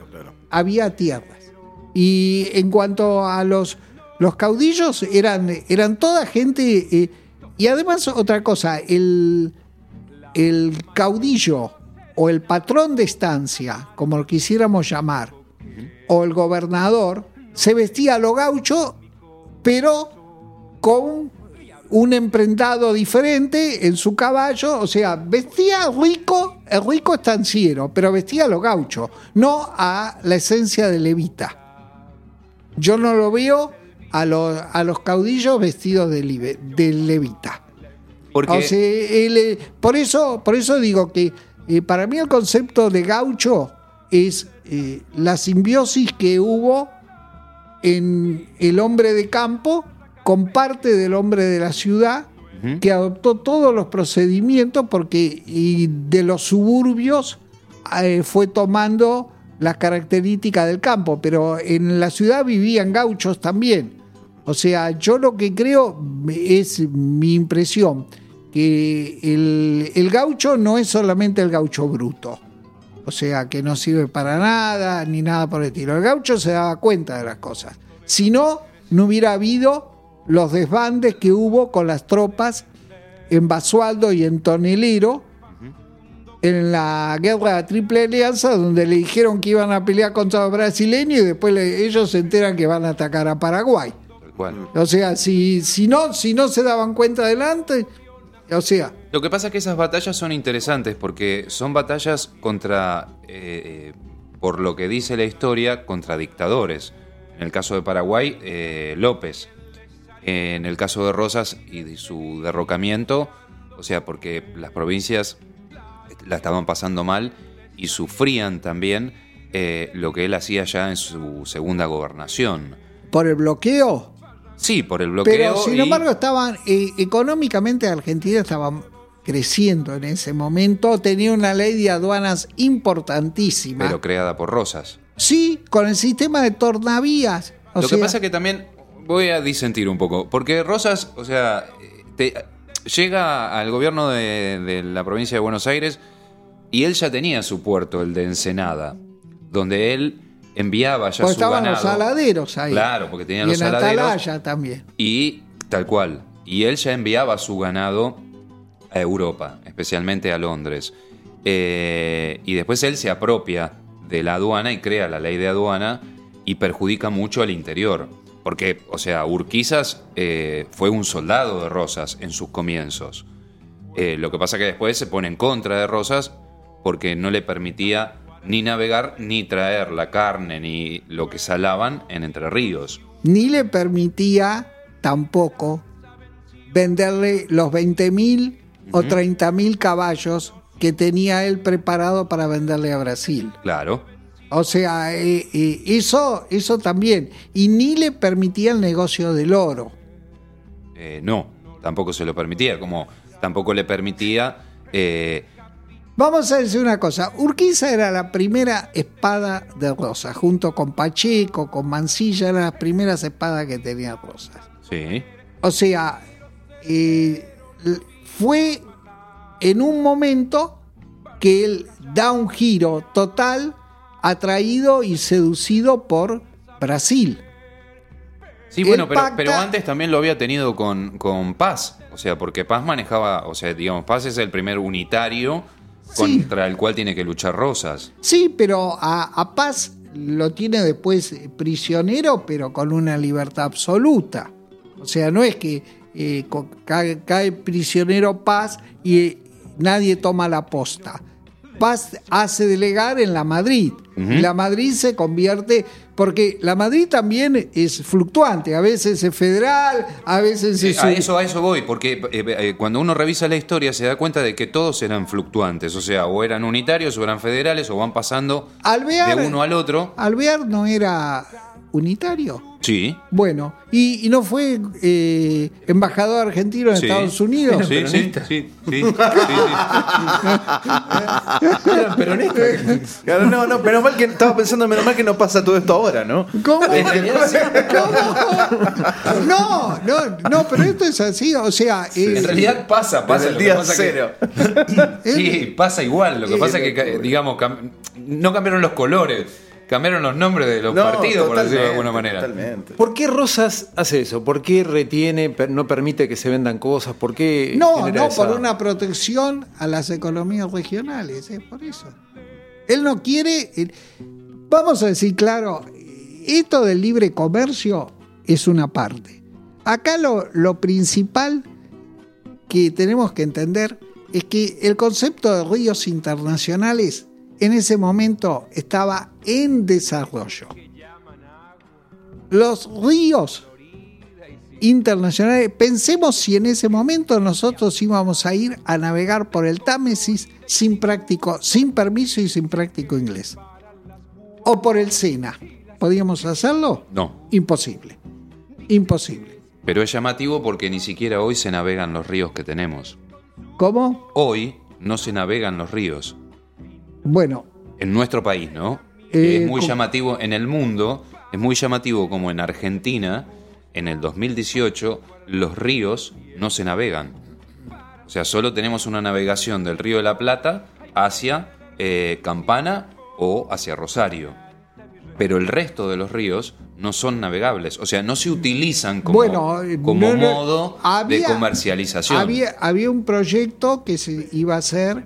Había tierras. Y en cuanto a los, los caudillos, eran, eran toda gente. Eh, y además, otra cosa, el, el caudillo o el patrón de estancia, como lo quisiéramos llamar, o el gobernador se vestía a lo gaucho, pero con un emprendado diferente en su caballo, o sea, vestía rico, el rico estanciero, pero vestía a lo gaucho, no a la esencia de levita. Yo no lo veo a los, a los caudillos vestidos de, libe- de levita. Porque O sea, él, eh, por, eso, por eso digo que eh, para mí el concepto de gaucho es eh, la simbiosis que hubo en el hombre de campo con parte del hombre de la ciudad que adoptó todos los procedimientos porque y de los suburbios eh, fue tomando las características del campo, pero en la ciudad vivían gauchos también. O sea, yo lo que creo es mi impresión, que el, el gaucho no es solamente el gaucho bruto. O sea, que no sirve para nada, ni nada por el estilo. El gaucho se daba cuenta de las cosas. Si no, no hubiera habido los desbandes que hubo con las tropas en Basualdo y en Tonelero en la guerra de la Triple Alianza, donde le dijeron que iban a pelear contra los brasileños y después le- ellos se enteran que van a atacar a Paraguay. O sea, si, si, no, si no se daban cuenta adelante, o sea, Lo que pasa es que esas batallas son interesantes porque son batallas contra, eh, eh, por lo que dice la historia, contra dictadores. En el caso de Paraguay, eh, López. En el caso de Rosas y de su derrocamiento, o sea, porque las provincias la estaban pasando mal y sufrían también eh, lo que él hacía ya en su segunda gobernación. por el bloqueo. Sí, por el bloqueo. Pero sin y- embargo, estaban eh, económicamente Argentina estaba creciendo en ese momento, tenía una ley de aduanas importantísima. pero creada por Rosas. sí, con el sistema de tornavías. O Lo sea, que pasa es que también voy a disentir un poco, porque Rosas, o sea, te- llega al gobierno de, de la provincia de Buenos Aires y él ya tenía su puerto, el de Ensenada, donde él enviaba ya porque su estaban ganado. los saladeros ahí. Claro, porque tenían y los en saladeros. Atalaya también. Y tal cual. Y él ya enviaba su ganado a Europa, especialmente a Londres. Eh, y después él se apropia de la aduana y crea la ley de aduana y perjudica mucho al interior. Porque, o sea, Urquizas eh, fue un soldado de Rosas en sus comienzos. Eh, lo que pasa que después se pone en contra de Rosas porque no le permitía ni navegar ni traer la carne ni lo que salaban en Entre Ríos. Ni le permitía tampoco venderle los 20.000 o 30.000 caballos que tenía él preparado para venderle a Brasil. Claro. O sea, eh, eh, eso, eso también. Y ni le permitía el negocio del oro. Eh, no, tampoco se lo permitía, como tampoco le permitía... eh, Vamos a decir una cosa, Urquiza era la primera espada de Rosa, junto con Pacheco, con Mansilla, eran las primeras espadas que tenía Rosas. sí, O sea, fue en un momento que él da un giro total, atraído y seducido por Brasil. sí bueno, pero, pacta- pero antes también lo había tenido con, con Paz, o sea, porque Paz manejaba, o sea, digamos, Paz es el primer unitario Sí. contra el cual tiene que luchar Rosas. Sí, pero a, a Paz lo tiene después prisionero, pero con una libertad absoluta. O sea, no es que eh, cae, cae prisionero Paz y eh, nadie toma la posta. Paz hace delegar en la Madrid. La Madrid se convierte, porque la Madrid también es fluctuante, a veces es federal, a veces Eh, es... a eso, a eso voy, porque eh, eh, cuando uno revisa la historia se da cuenta de que todos eran fluctuantes, o sea, o eran unitarios, o eran federales, o van pasando Alvear, de uno al otro. Alvear no era unitario. Sí, Bueno, y, y no fue eh, embajador argentino en Sí. Estados Unidos. sí, sí, sí, sí, peronistas. Claro, no, no, menos mal que estaba pensando, menos mal que no pasa todo esto ahora, ¿no? ¿Cómo? ¿Cómo? No, no, no, pero esto es así, o sea, eh, En realidad pasa, pasa. Desde el día pasa que- cero. Sí, pasa igual. Lo que pasa es que, digamos, cam- no cambiaron los colores, cambiaron los nombres de los No, partidos, por decirlo de alguna manera. Totalmente. ¿Por qué Rosas hace eso? ¿Por qué retiene, no permite que se vendan cosas? ¿Por qué no, no, esa- por una protección a las economías regionales, es por eso. Él no quiere, vamos a decir claro, esto del libre comercio es una parte. Acá lo, lo principal que tenemos que entender es que el concepto de ríos internacionales en ese momento estaba en desarrollo. Los ríos internacionales, pensemos si en ese momento nosotros íbamos a ir a navegar por el Támesis sin práctico, sin permiso y sin práctico inglés. O por el Sena. ¿Podíamos hacerlo? No. Imposible. Imposible. Pero es llamativo porque ni siquiera hoy se navegan los ríos que tenemos. ¿Cómo? Hoy no se navegan los ríos. Bueno, En nuestro país, ¿no? Eh, es muy llamativo en el mundo, es muy llamativo como en Argentina, en el 2018, los ríos no se navegan. O sea, solo tenemos una navegación del río de la Plata hacia eh, Campana o hacia Rosario. Pero el resto de los ríos no son navegables, o sea, no se utilizan como, bueno, eh, como no, no, modo había- de comercialización. Había, había un proyecto que se iba a hacer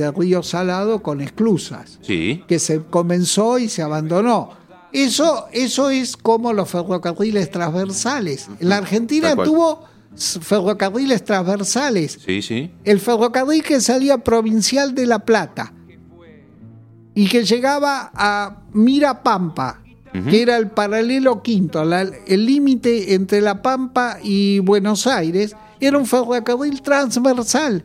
de río salado con esclusas. Sí, que se comenzó y se abandonó. Eso, eso es como los ferrocarriles transversales. En la Argentina tuvo ferrocarriles transversales. sí, sí. El ferrocarril que salía provincial de La Plata y que llegaba a Mirapampa, que era el paralelo quinto, la- el límite entre La Pampa y Buenos Aires, era un ferrocarril transversal.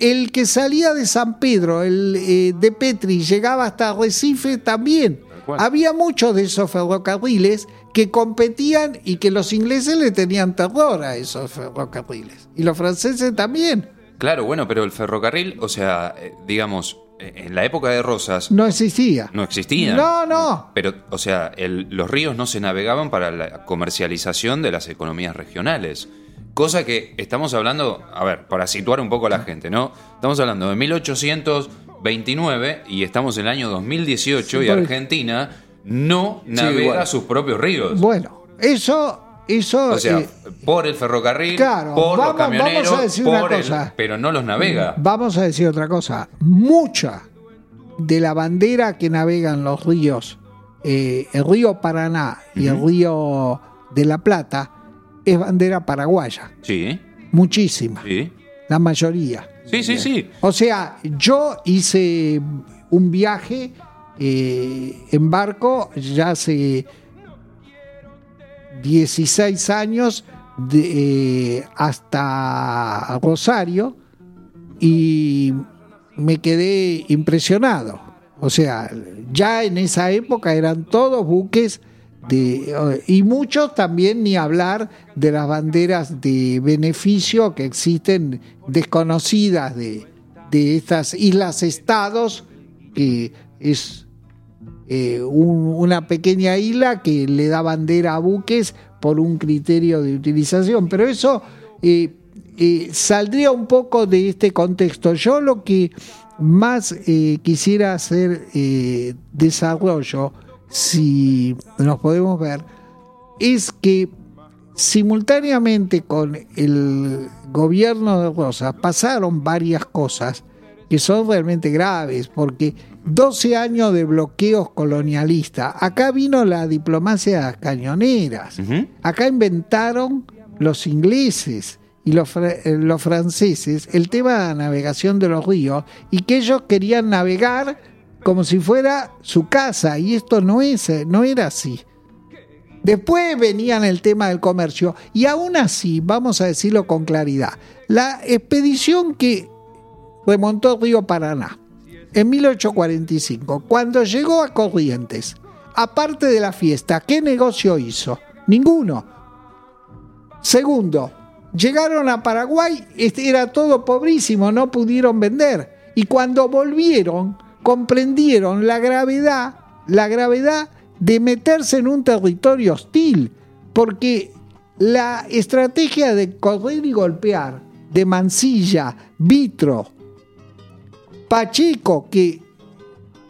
El que salía de San Pedro, el eh, de Petri, llegaba hasta Recife también. Había muchos de esos ferrocarriles que competían y que los ingleses le tenían terror a esos ferrocarriles. Y los franceses también. Claro, bueno, pero el ferrocarril, o sea, eh, digamos, eh, en la época de Rosas No existía. no existían. No, no. Pero, o sea, el- los ríos no se navegaban para la comercialización de las economías regionales. Cosa que estamos hablando, a ver, para situar un poco a la gente, ¿no? Estamos hablando de 1829 y estamos en el año 2018 y por- Argentina no navega igual. sus propios ríos. Bueno, eso, eso. o sea, eh, por el ferrocarril, claro, por vamos- los camioneros, vamos a decir una por el- cosa. pero no los navega. vamos a decir otra cosa. Mucha de la bandera que navegan los ríos, eh, el río Paraná y el río de la Plata, es bandera paraguaya. Sí, Muchísima. sí. La mayoría. Sí, sí, sí. O sea, yo hice un viaje eh, en barco ya hace 16 años de, eh, hasta Rosario y me quedé impresionado. O sea, ya en esa época eran todos buques eh, y muchos también ni hablar de las banderas de beneficio que existen desconocidas de, de estas islas estados que es eh, un- una pequeña isla que le da bandera a buques por un criterio de utilización. Pero eso eh, saldría un poco de este contexto. Yo lo que más quisiera hacer desarrollo si nos podemos ver es que simultáneamente con el gobierno de Rosas pasaron varias cosas que son realmente graves, porque 12 años de bloqueos colonialistas, acá vino la diplomacia de las cañoneras, acá inventaron los ingleses y los, eh, los franceses el tema de la navegación de los ríos y que ellos querían navegar como si fuera su casa y esto no, es, no era así. Después venían el tema del comercio y aún así, vamos a decirlo con claridad, la expedición que remontó Río Paraná en 1845, cuando llegó a Corrientes, aparte de la fiesta, ¿qué negocio hizo? Ninguno. Segundo, llegaron a Paraguay, este, era todo pobrísimo, no pudieron vender. Y cuando volvieron, comprendieron la gravedad, la gravedad de meterse en un territorio hostil, porque la estrategia de correr y golpear de Mansilla, Vitro, Pacheco, que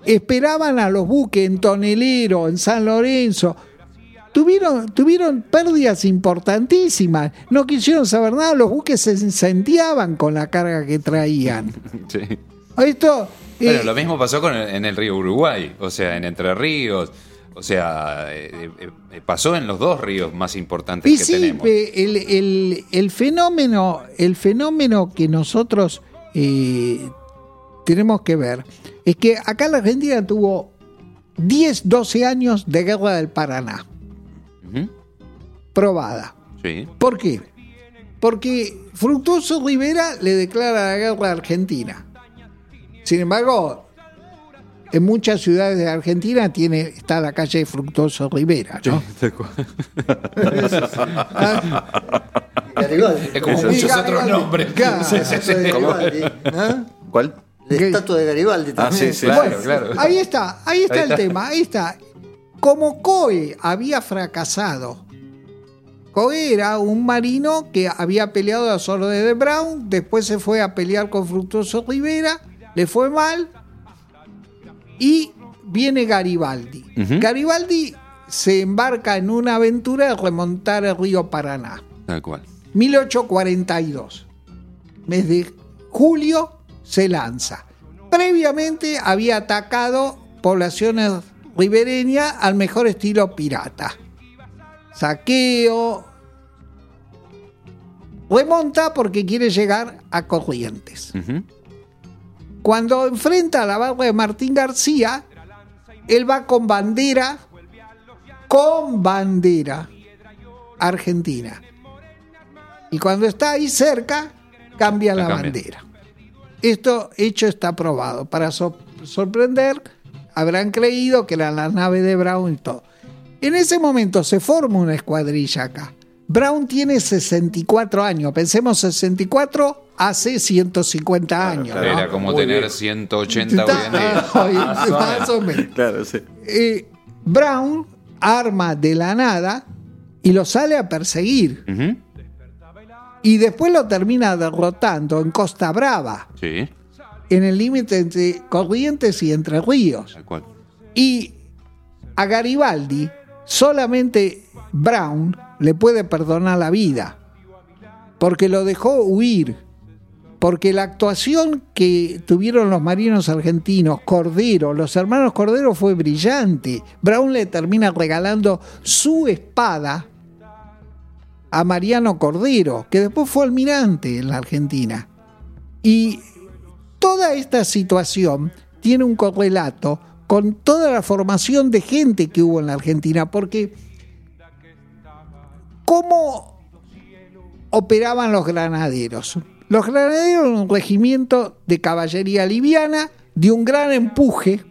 esperaban a los buques en Tonelero, en San Lorenzo, tuvieron, tuvieron pérdidas importantísimas. No quisieron saber nada, los buques se incendiaban con la carga que traían. Sí. Esto. Bueno, lo mismo pasó con el- en el río Uruguay, o sea, en Entre Ríos. O sea, eh, eh, pasó en los dos ríos más importantes Y que sí, tenemos. el, el- el fenómeno, el fenómeno que nosotros eh, tenemos que ver es que acá la Argentina tuvo 10, 12 años de guerra del Paraná, probada. Sí. ¿Por qué? Porque Fructuoso Rivera le declara la guerra a Argentina. Sin embargo, en muchas ciudades de Argentina tiene, está la calle de Fructuoso Rivera, ¿no? Garibaldi. Es como Sí, muchos Garibaldi. otros nombres. Claro. Sí, sí, sí. Garibaldi, ¿no? ¿Cuál? La ¿Qué? estatua de Garibaldi Ah, también. sí, sí. Claro, Bueno, claro. Ahí está, ahí está Ahí el está. tema, ahí está. Como Coe había fracasado, Coe era un marino que había peleado a las órdenes de Brown, después se fue a pelear con Fructuoso Rivera, le fue mal, y viene Garibaldi. Garibaldi se embarca en una aventura de remontar el río Paraná. Tal cual. 1842. Mes de julio se lanza. Previamente había atacado poblaciones ribereñas al mejor estilo pirata. Saqueo. Remonta porque quiere llegar a Corrientes. Cuando enfrenta a la barra de Martín García, él va con bandera, con bandera argentina. Y cuando está ahí cerca, cambia la, La cambia. bandera. Esto hecho está probado. Para so- sorprender, habrán creído que era la nave de Brown y todo. En ese momento se forma una escuadrilla acá. Brown tiene 64 años. Pensemos 64 hace 150 años. ¿no? Era como Muy tener bien. 180 hoy en día. Está- ay, más o menos. Claro, sí. Eh, Brown arma de la nada y lo sale a perseguir. Y después lo termina derrotando en Costa Brava, Sí, en el límite entre Corrientes y Entre Ríos. tal cual. Y a Garibaldi solamente Brown le puede perdonar la vida, porque lo dejó huir, porque la actuación que tuvieron los marinos argentinos, Cordero, los hermanos Cordero fue brillante. Brown le termina regalando su espada a Mariano Cordero, que después fue almirante en la Argentina. Y toda esta situación tiene un correlato con toda la formación de gente que hubo en la Argentina, porque ¿cómo operaban los granaderos? Los granaderos eran un regimiento de caballería liviana de un gran empuje,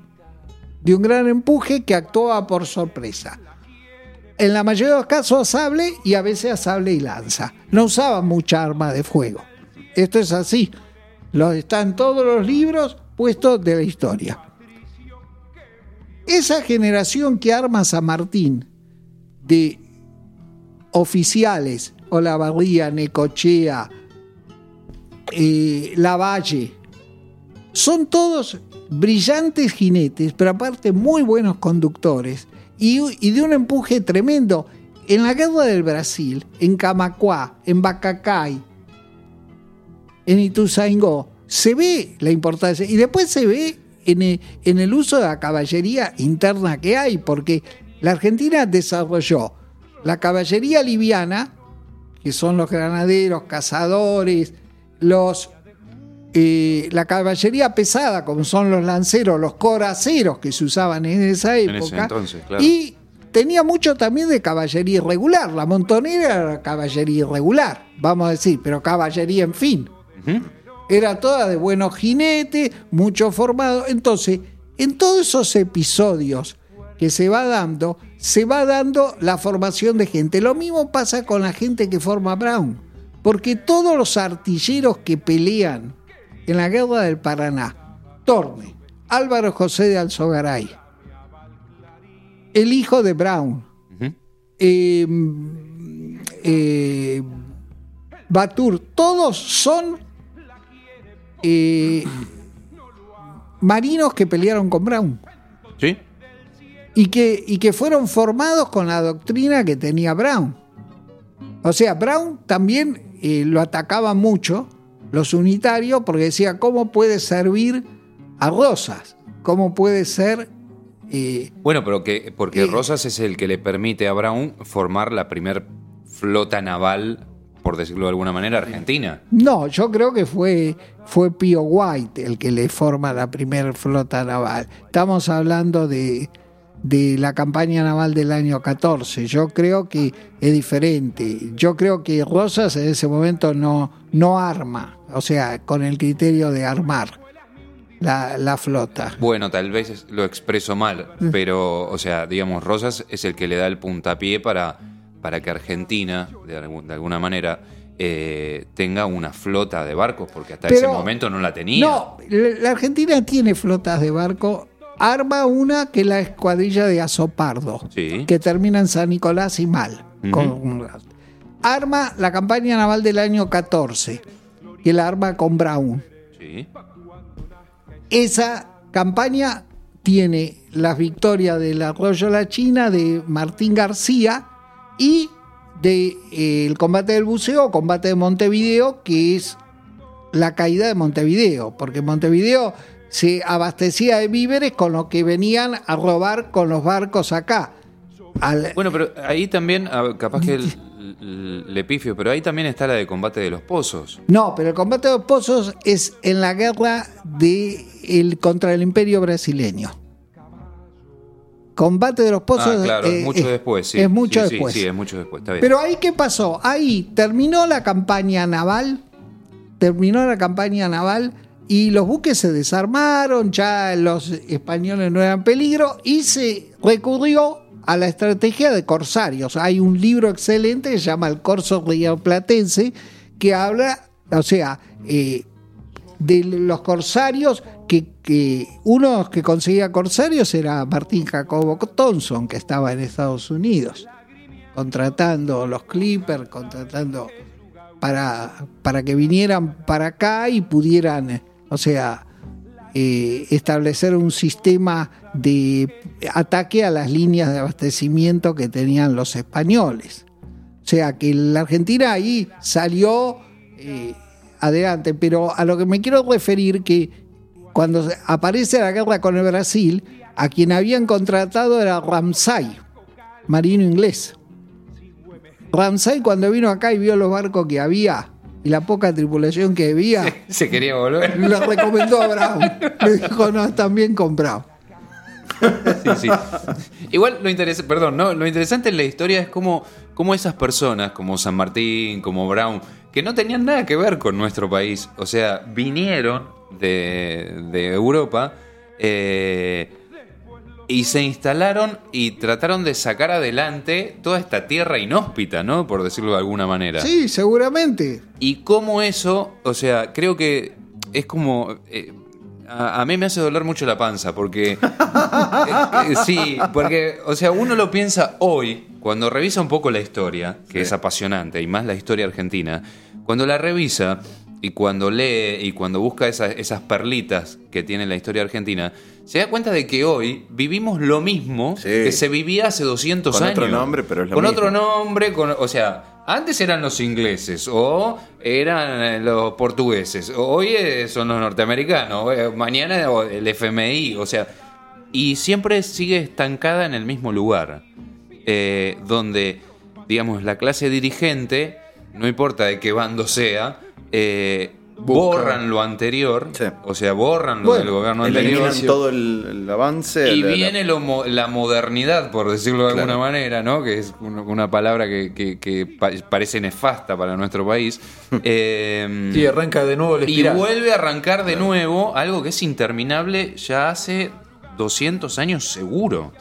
de un gran empuje que actuaba por sorpresa. En la mayoría de los casos a sable y a veces a sable y lanza. No usaban mucha arma de fuego. Esto es así. Lo están todos los libros puestos de la historia. Esa generación que arma San Martín de oficiales, Olavarría, Necochea, eh, Lavalle, son todos brillantes jinetes, pero aparte muy buenos conductores y, de un empuje tremendo. En la guerra del Brasil, en Camacuá, en Bacacay, en Ituzaingó, se ve la importancia. Y después se ve en el uso de la caballería interna que hay, porque la Argentina desarrolló la caballería liviana, que son los granaderos, cazadores, los eh, la caballería pesada, como son los lanceros, los coraceros que se usaban en esa En época, ese entonces, claro. y tenía mucho también de caballería irregular. La montonera era caballería irregular, vamos a decir, pero caballería en fin. Era toda de buenos jinetes, mucho formado. Entonces, en todos esos episodios que se va dando, se va dando la formación de gente. Lo mismo pasa con la gente que forma Brown. Porque todos los artilleros que pelean en la guerra del Paraná, Torne, Álvaro José de Alzogaray, el hijo de Brown, eh, eh, Batur, todos son eh, marinos que pelearon con Brown Sí, y que, y que fueron formados con la doctrina que tenía Brown. O sea, Brown también eh, lo atacaba mucho, los unitarios, porque decía, ¿cómo puede servir a Rosas? ¿Cómo puede ser eh, Bueno, pero que porque Eh. Rosas es el que le permite a Brown formar la primer flota naval, por decirlo de alguna manera, argentina. No, yo creo que fue, fue Pío White el que le forma la primera flota naval. Estamos hablando de, de la campaña naval del año 14. Yo creo que es diferente. Yo creo que Rosas en ese momento no, no arma, o sea, con el criterio de armar la, la flota. Bueno, tal vez lo expreso mal, pero, o sea, digamos, Rosas es el que le da el puntapié para, para que Argentina, de, algún- de alguna manera, eh, tenga una flota de barcos, porque hasta ese momento no la tenía. No, la la Argentina tiene flotas de barco. Arma una que es la escuadrilla de Azopardo, Sí. que termina en San Nicolás y mal. Con- arma la campaña naval del año 14, que la arma con Brown. Sí. Esa campaña tiene las victorias del Arroyo La China de Martín García y del combate del buceo, combate de Montevideo, que es la caída de Montevideo, porque Montevideo se abastecía de víveres con lo que venían a robar con los barcos acá. Al- Bueno, pero ahí también, ah, capaz que el- le pifio, pero ahí también está la de combate de los pozos. No, pero el combate de los pozos es en la guerra de el, contra el imperio brasileño. Combate de los pozos ah, claro, eh, es mucho es- después, sí. Es mucho Sí, sí, después. Sí, es mucho después, está bien. Pero ahí, ¿qué pasó? Ahí terminó la campaña naval, terminó la campaña naval y los buques se desarmaron, ya los españoles no eran peligro y se recurrió a la estrategia de corsarios. Hay un libro excelente que se llama El Corso Platense que habla, o sea, eh, de los corsarios, que, que uno que conseguía corsarios era Martín Jacobo Thompson, que estaba en Estados Unidos, contratando los Clippers, contratando para, para que vinieran para acá y pudieran, o sea, eh, establecer un sistema de ataque a las líneas de abastecimiento que tenían los españoles. O sea que la Argentina ahí salió eh, adelante, pero a lo que me quiero referir que cuando aparece la guerra con el Brasil, a quien habían contratado era Ramsay, marino inglés. Ramsay cuando vino acá y vio los barcos que había y la poca tripulación que había, Se quería volver. le recomendó a Brown. Le dijo, no, están bien Brown. Sí, sí. Igual lo interesante, perdón, ¿no? Lo interesante en la historia es cómo, cómo esas personas, como San Martín, como Brown, que no tenían nada que ver con nuestro país, o sea, vinieron de, de Europa eh, y se instalaron y trataron de sacar adelante toda esta tierra inhóspita, ¿no? Por decirlo de alguna manera. Sí, seguramente. Y cómo eso, o sea, creo que es como... eh, a, a mí me hace doler mucho la panza, porque... eh, eh, sí, porque, o sea, uno lo piensa hoy, cuando revisa un poco la historia, que es apasionante, y más la historia argentina, cuando la revisa y cuando lee y cuando busca esas, esas perlitas que tiene la historia argentina, se da cuenta de que hoy vivimos lo mismo Sí. que se vivía hace 200 Con años. otro nombre, pero es lo Con mismo. otro nombre, con, o sea, antes eran los ingleses o eran eh, los portugueses, hoy eh, son los norteamericanos, eh, mañana el FMI, o sea, y siempre sigue estancada en el mismo lugar, eh, donde, digamos, la clase dirigente, no importa de qué bando sea, eh, borran lo anterior, Sí. o sea, borran lo Bueno, del gobierno anterior. Todo el, el avance. Y la- la- viene lo la modernidad, por decirlo de Claro. alguna manera, ¿no? Que es una, una palabra que, que- que pa- parece nefasta para nuestro país. Eh, Sí, arranca de nuevo el y vuelve a arrancar de nuevo algo que es interminable ya hace 200 años seguro.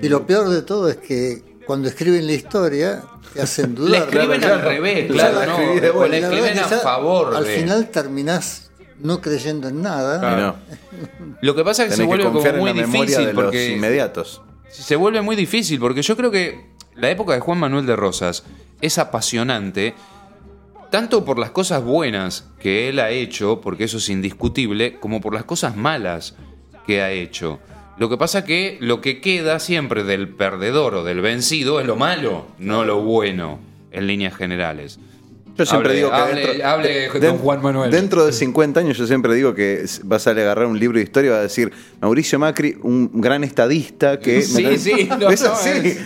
Y lo peor de todo es que cuando escriben la historia te hacen La dudar. escriben claro, al claro. revés, Claro, claro, la ¿no? O la la escriben a favor Al de... final terminás no creyendo en nada. No, Lo que pasa es que se que vuelve como confiar en muy la difícil de los porque inmediatos. se vuelve muy difícil porque yo creo que la época de Juan Manuel de Rosas es apasionante tanto por las cosas buenas que él ha hecho, porque eso es indiscutible, como por las cosas malas que ha hecho. Lo que pasa que lo que queda siempre del perdedor o del vencido es lo malo, no lo bueno, en líneas generales. Yo siempre Hable- digo que hable- dentro, hable de- don Juan Manuel. dentro de 50 años yo siempre digo que vas a agarrar un libro de historia y vas a decir Mauricio Macri, un gran estadista que... Sí, sí, no, es no, así. es-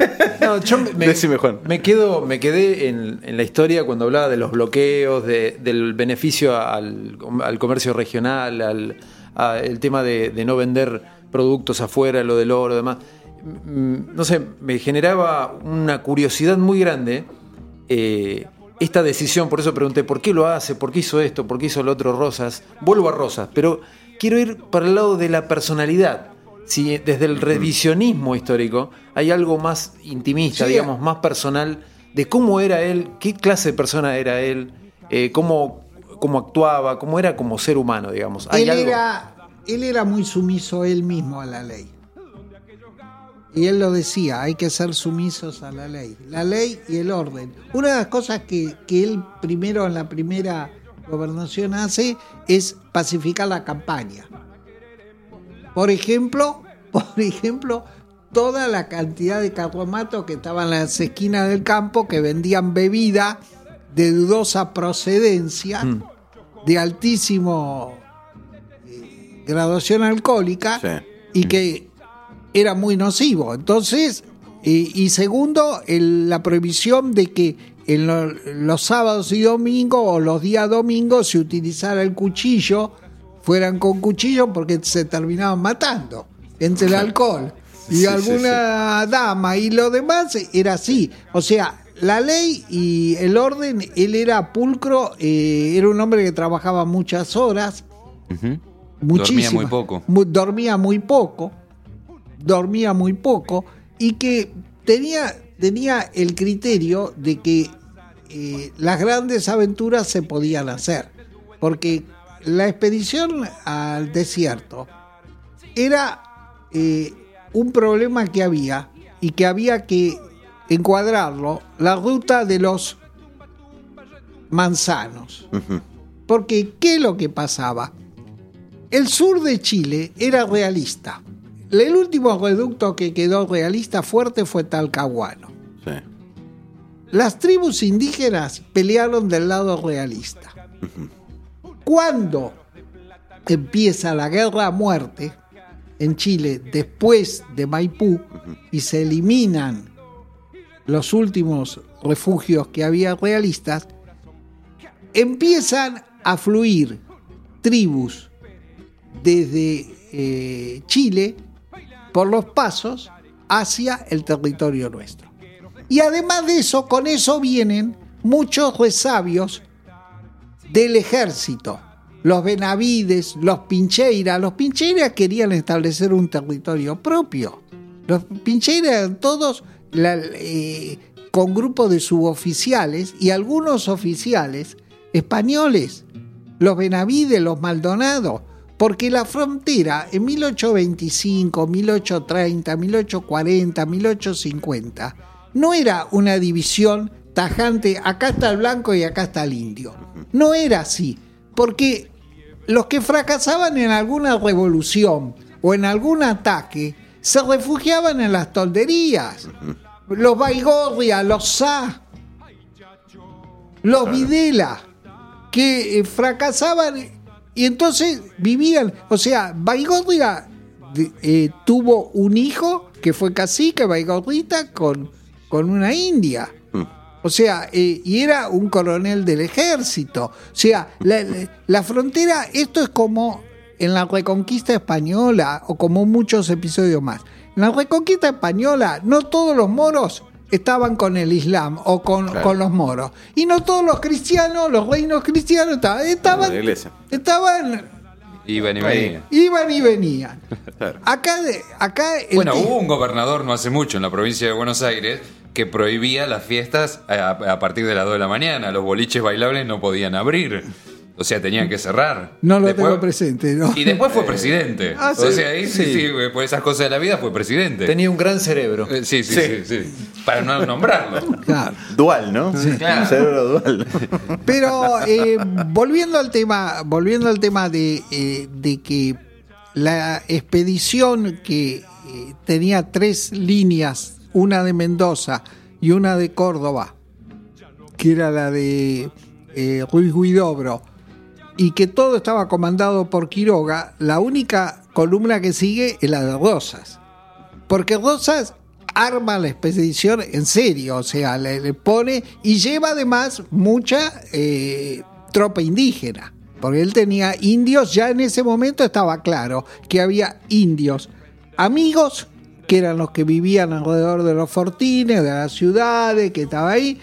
No, yo me, Decime, Juan. me quedo, me quedé en, en la historia cuando hablaba de los bloqueos, de- del beneficio al, al comercio regional, al a- el tema de, de no vender productos afuera, lo del oro, demás. Mm, No sé, me generaba una curiosidad muy grande eh, esta decisión. Por eso pregunté por qué lo hace, por qué hizo esto, por qué hizo lo otro Rosas. Vuelvo a Rosas, pero quiero ir para el lado de la personalidad si desde el revisionismo histórico hay algo más intimista, Sí. digamos, más personal, de cómo era él, qué clase de persona era él, eh, cómo, cómo actuaba, cómo era como ser humano, digamos. Hay Él algo. era, él era muy sumiso él mismo a la ley. Y él lo decía, hay que ser sumisos a la ley. La ley y el orden. Una de las cosas que, que él primero en la primera gobernación hace es pacificar la campaña. Por ejemplo, por ejemplo, toda la cantidad de carromatos que estaban en las esquinas del campo que vendían bebida de dudosa procedencia, de altísimo graduación alcohólica Sí. y que era muy nocivo. Entonces, eh, y segundo, el- la prohibición de que en lo- los sábados y domingos o los días domingos se utilizara el cuchillo, fueran con cuchillo porque se terminaban matando entre el alcohol y Sí, sí, alguna dama y lo demás era así. O sea, la ley y el orden, él era pulcro, eh, era un hombre que trabajaba muchas horas. Muchísimas. Dormía muy poco. Mu- dormía muy poco, dormía muy poco y que tenía, tenía el criterio de que eh, las grandes aventuras se podían hacer, porque la expedición al desierto era eh, un problema que había y que había que encuadrarlo, la ruta de los manzanos. Porque, ¿qué es lo que pasaba? El sur de Chile era realista. El último reducto que quedó realista fuerte fue Talcahuano. Sí. Las tribus indígenas pelearon del lado realista. Cuando empieza la guerra a muerte en Chile después de Maipú y se eliminan los últimos refugios que había realistas, empiezan a fluir tribus desde eh, Chile por los pasos hacia el territorio nuestro. Y además de eso, con eso vienen muchos resabios del ejército. Los Benavides, los Pincheiras. Los Pincheiras querían establecer un territorio propio. Los Pincheiras eran todos eh, con grupos de suboficiales y algunos oficiales españoles. Los Benavides, los Maldonado. Porque la frontera en 1825, 1830, 1840, 1850 no era una división tajante, acá está el blanco y acá está el indio. No era así, porque los que fracasaban en alguna revolución o en algún ataque se refugiaban en las tolderías. Los Baigorria, los Sá, los Videla, que eh, fracasaban y entonces vivían, o sea, Baigorria eh, tuvo un hijo que fue cacique, Baigorrita, con, con una india. O sea, eh, y era un coronel del ejército. O sea, la- la frontera, esto es como en la reconquista española o como muchos episodios más. En la reconquista española, no todos los moros estaban con el Islam o con, con los moros. Y no todos los cristianos, los reinos cristianos estaban, estaban, la iglesia. estaban Iban y venían. iban y venían. Claro. Acá, de- acá Bueno, hubo un gobernador no hace mucho en la provincia de Buenos Aires que prohibía las fiestas a, a partir de las 2 de la mañana. Los boliches bailables no podían abrir. O sea, tenían que cerrar. no lo Después- tengo presente, ¿no? Y después fue presidente. Ah, o sí. sea, ahí sí, Sí. sí, por esas cosas de la vida fue presidente. Tenía un gran cerebro. Eh, Sí, sí, sí, sí, Para no nombrarlo. Claro. Dual, ¿no? Claro. Cerebro dual. Pero eh, volviendo al tema, volviendo al tema de, eh, de que la expedición que eh, tenía tres líneas, una de Mendoza y una de Córdoba, que era la de eh, Ruiz Guidobro, y que todo estaba comandado por Quiroga, la única columna que sigue es la de Rosas. Porque Rosas arma la expedición en serio, o sea, le, pone y lleva además mucha eh, tropa indígena. Porque él tenía indios, ya en ese momento estaba claro que había indios, amigos, que eran los que vivían alrededor de los fortines, de las ciudades, que estaba ahí,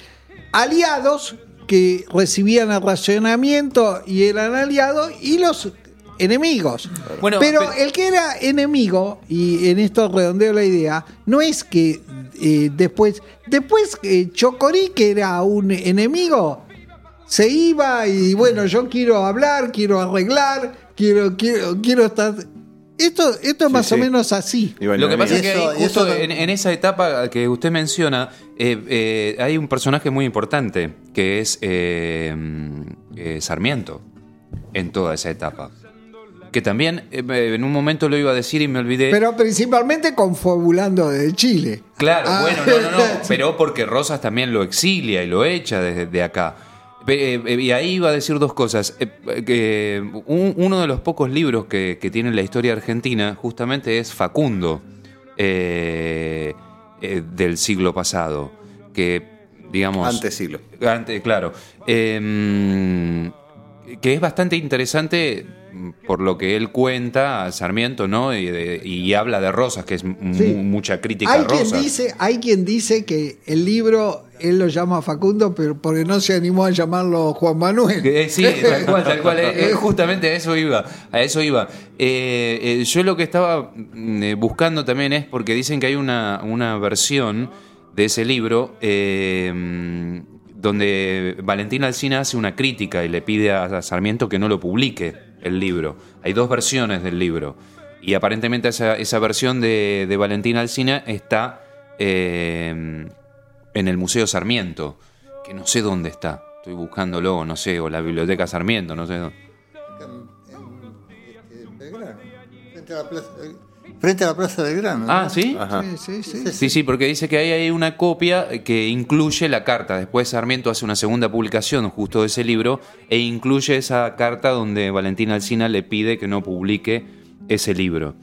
aliados que recibían el racionamiento y eran aliados, y los enemigos. Bueno, pero, pero- el que era enemigo, y en esto redondeo la idea, no es que eh, después, después eh, Chocorí, que era un enemigo, se iba y bueno, yo quiero hablar, quiero arreglar, quiero, quiero, quiero estar. Esto, esto es más sí. o menos así. Lo que pasa es que ahí, justo eso- en, en esa etapa que usted menciona, eh, eh, hay un personaje muy importante, que es eh, eh, Sarmiento, en toda esa etapa. Que también eh, en un momento lo iba a decir y me olvidé. Pero principalmente confabulando de Chile. Claro, Ah, bueno, no, no, no, pero porque Rosas también lo exilia y lo echa desde de acá. Pe- eh, Y ahí iba a decir dos cosas. Eh, uno de los pocos libros que, que tiene la historia argentina justamente es Facundo, eh, eh, del siglo pasado, que digamos... Antes siglo. Ante- claro. Eh, que es bastante interesante por lo que él cuenta, Sarmiento, ¿no? Y, de- y habla de Rosas, que es Sí. mucha crítica Hay a quien, Rosas. dice, hay quien dice que el libro él lo llama Facundo, pero porque no se animó a llamarlo Juan Manuel. Eh, Sí, tal cual, tal cual. Eh, eh, justamente a eso iba. A eso iba. Eh, yo lo que estaba mm, buscando también es porque dicen que hay una, una versión de ese libro eh, mm, donde Valentín Alsina hace una crítica y le pide a, a Sarmiento que no lo publique el libro. Hay dos versiones del libro. Y aparentemente esa, esa versión de, de Valentín Alsina está eh, en el Museo Sarmiento, que no sé dónde está. Estoy buscándolo, no sé, o la Biblioteca Sarmiento, no sé dónde. Frente a la plaza Belgrano. Ah, ¿no? ¿sí? Ajá. Sí, sí, sí. Sí, sí, porque dice que ahí hay una copia que incluye la carta. Después Sarmiento hace una segunda publicación justo de ese libro e incluye esa carta donde Valentín Alsina le pide que no publique ese libro.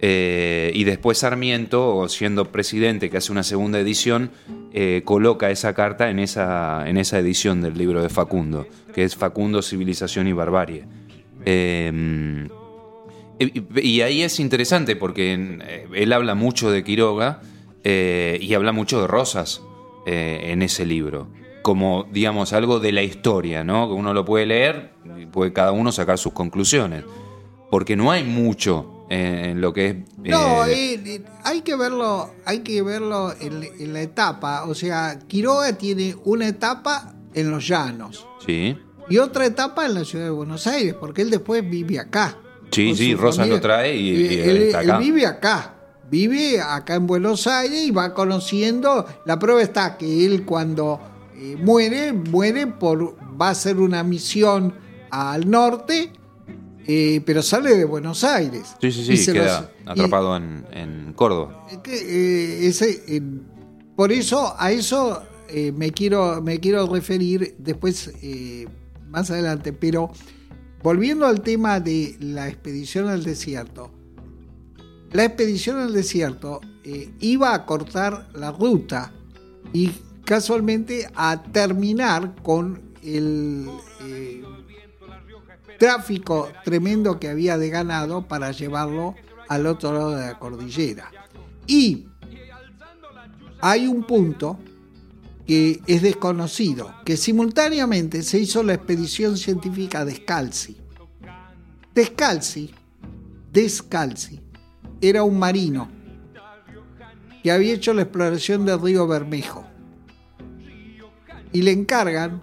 Eh, y después Sarmiento, siendo presidente que hace una segunda edición, eh, coloca esa carta en esa, en esa edición del libro de Facundo, que es Facundo, Civilización y Barbarie. Eh, y, y ahí es interesante porque eh, él habla mucho de Quiroga eh, y habla mucho de Rosas eh, en ese libro. Como, digamos, algo de la historia, ¿no? Que uno lo puede leer y puede cada uno sacar sus conclusiones. Porque no hay mucho eh, en lo que es. No, eh, hay que verlo, hay que verlo en, en la etapa. O sea, Quiroga tiene una etapa en los llanos sí. y otra etapa en la ciudad de Buenos Aires, porque él después vive acá. Sí, sí, Rosas familia. lo trae y- y él, él está acá. él vive acá. Vive acá en Buenos Aires y va conociendo. La prueba está que él cuando eh, muere, muere por. va a hacer una misión al norte, eh, pero sale de Buenos Aires. Sí, sí, sí, queda los- y- atrapado en, en Córdoba. es que, eh, ese, eh, por eso, a eso eh, me, quiero, me quiero referir después, eh, más adelante. Pero volviendo al tema de la expedición al desierto, la expedición al desierto eh, iba a cortar la ruta y casualmente a terminar con el eh, tráfico tremendo que había de ganado para llevarlo al otro lado de la cordillera. Y hay un punto que es desconocido, que simultáneamente se hizo la expedición científica Descalzi. Descalzi, Descalzi, era un marino que había hecho la exploración del río Bermejo. Y le encargan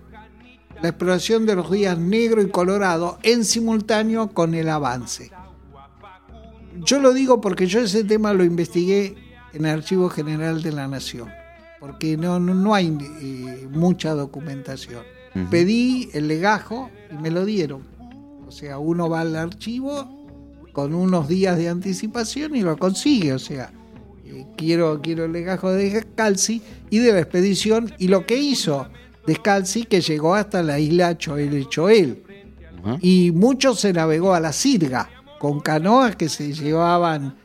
la exploración de los ríos Negro y Colorado en simultáneo con el avance. Yo lo digo porque yo ese tema lo investigué en el Archivo General de la Nación, porque no, no, no hay eh, mucha documentación. Pedí el legajo y me lo dieron. O sea, uno va al archivo con unos días de anticipación y lo consigue. O sea, eh, quiero, quiero el legajo de Calci y de la expedición y lo que hizo Descalzi que llegó hasta la isla Choel Choel. Y mucho se navegó a la sirga, con canoas que se llevaban